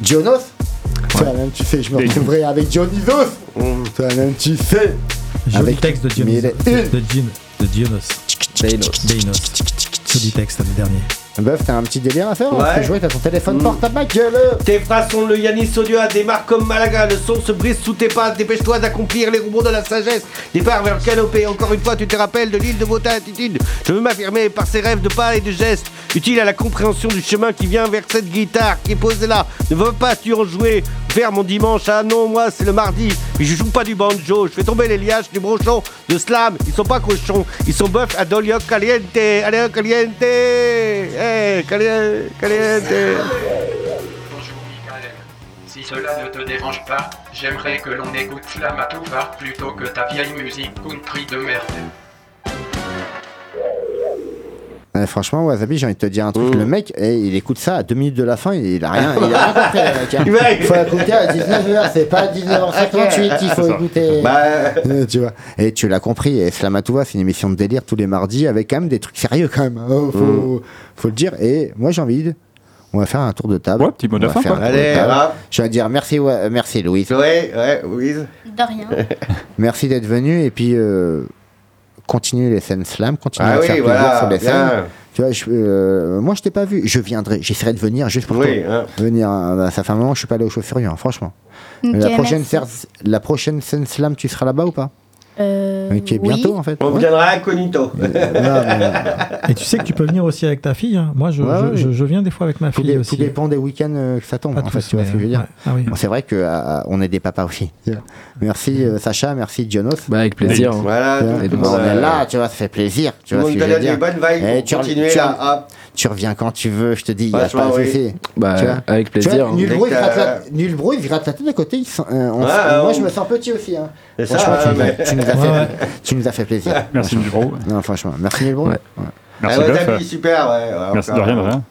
Dionos Toi-même, tu sais, je me retrouverai avec Dionysos. Toi-même, tu sais. Joli texte de mille Dionysos. et une. De, Dion- de Dionos. Deinos. Joli texte l'année dernière. Meuf, t'as un petit délire à faire Ouais. Tu jouer, t'as ton téléphone Mm. portable, ma gueule. Tes phrases sont le Yanis Odia, démarre comme Malaga, le son se brise sous tes pattes, dépêche-toi d'accomplir les rebonds de la sagesse. Départ vers le canopé, encore une fois tu te rappelles de l'île de votre attitude. Je veux m'affirmer par ces rêves de pas et de gestes, utiles à la compréhension du chemin qui vient vers cette guitare qui est posée là. Ne veux pas tu en jouer, faire mon dimanche, ah non, moi c'est le mardi, puis je joue pas du banjo, je fais tomber les liages du brochon de slam, ils sont pas cochons, ils sont bœufs à dolio caliente, allez caliente, eh, caliente, caliente. Si cela ne te dérange pas, j'aimerais que l'on écoute Flamatouva plutôt que ta vieille musique country de merde. Ouais, franchement, Wasabi, j'ai envie de te dire un Mm. truc. Le mec, eh, il écoute ça à deux minutes de la fin, il a rien, il a rien compris, le mec. hein. Il faut écouter à 19h, c'est pas à 19h58 qu'il faut écouter. Bah. Euh, tu vois. Et tu l'as compris, et Slamatouva, c'est une émission de délire tous les mardis avec quand même des trucs sérieux quand même. faut, Mm. faut le dire. Et moi, j'ai envie de. On va faire un tour de table. Ouais, petit mot de fin, quoi. Allez, va. Je vais dire merci, ouais, merci Louise. Ouais, ouais, Louise. De rien. Merci d'être venu et puis euh, continuez les scènes slam, continuez Ah à oui, faire plaisir sur les bien. scènes. Tu vois, je, euh, moi je t'ai pas vu, je viendrai, j'essaierai de venir juste pour Oui, toi. hein. Venir, euh, bah, ça fait un moment que je suis pas allé au chauffeur, hein, franchement. La, prochaine la prochaine scène slam, tu seras là-bas ou pas? Euh, Euh, Qui est bientôt en fait. On Ouais. viendra incognito. Et tu sais que tu peux venir aussi avec ta fille. hein. Moi, je, Ouais, je, ouais. je- je viens des fois avec ma Tout, fille dé- aussi. tout dépend des week-ends euh, que ça tombe. Pas En fait, tu vois ce que je veux dire. ouais. Ah oui. Bon, c'est vrai que euh, on est des papas aussi. Merci euh, Sacha, merci Dionos. Bah, avec plaisir. hein. Voilà, tout bon, on est euh, là, tu vois, ça fait plaisir. Tu Tout vois ce que je veux dire. bonnes vibes Eh, pour tu, là. Tu reviens quand tu veux, je te dis, il n'y a Franchement, pas de oui. souci. Bah, Tu vois avec vois, plaisir. hein. nul bruit, il gratte la- nul bruit, il gratte la tête de côté. il sent- euh, on- Ouais, moi, on- je me sens petit aussi. Hein. Ça, Franchement, tu, nous as- mais- tu nous as Ouais, fait, ouais. tu nous as fait plaisir. Merci Nulbro. Non, franchement, merci Nilbro. Ouais. Merci Ah ouais, mis, super, ouais. ouais, Merci de rien, de rien.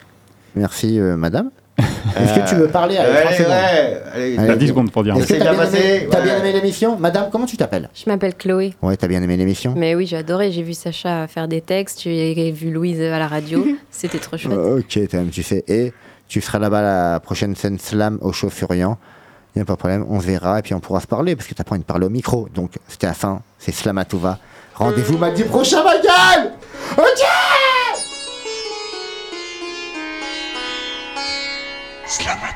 Merci euh, madame. Est-ce que tu veux parler Allez, Allez, 30 secondes. ouais, allez. T'as 10 secondes pour dire. Est-ce que C'est t'as bien bien, aimé, passé, t'as ouais. bien aimé l'émission Madame, comment tu t'appelles Je m'appelle Chloé. Ouais, t'as bien aimé l'émission Mais oui, j'ai adoré. J'ai vu Sacha faire des textes. J'ai vu Louise à la radio. C'était trop chouette. Ok, t'as même, tu sais. Et tu seras là-bas à la prochaine scène slam au show Furiant. Il n'y a pas de problème, on se verra et puis on pourra se parler parce que t'as pas envie de parler au micro. Donc c'était la fin, c'est slam à tout va. Rendez-vous mardi prochain, ma gueule Ok Slam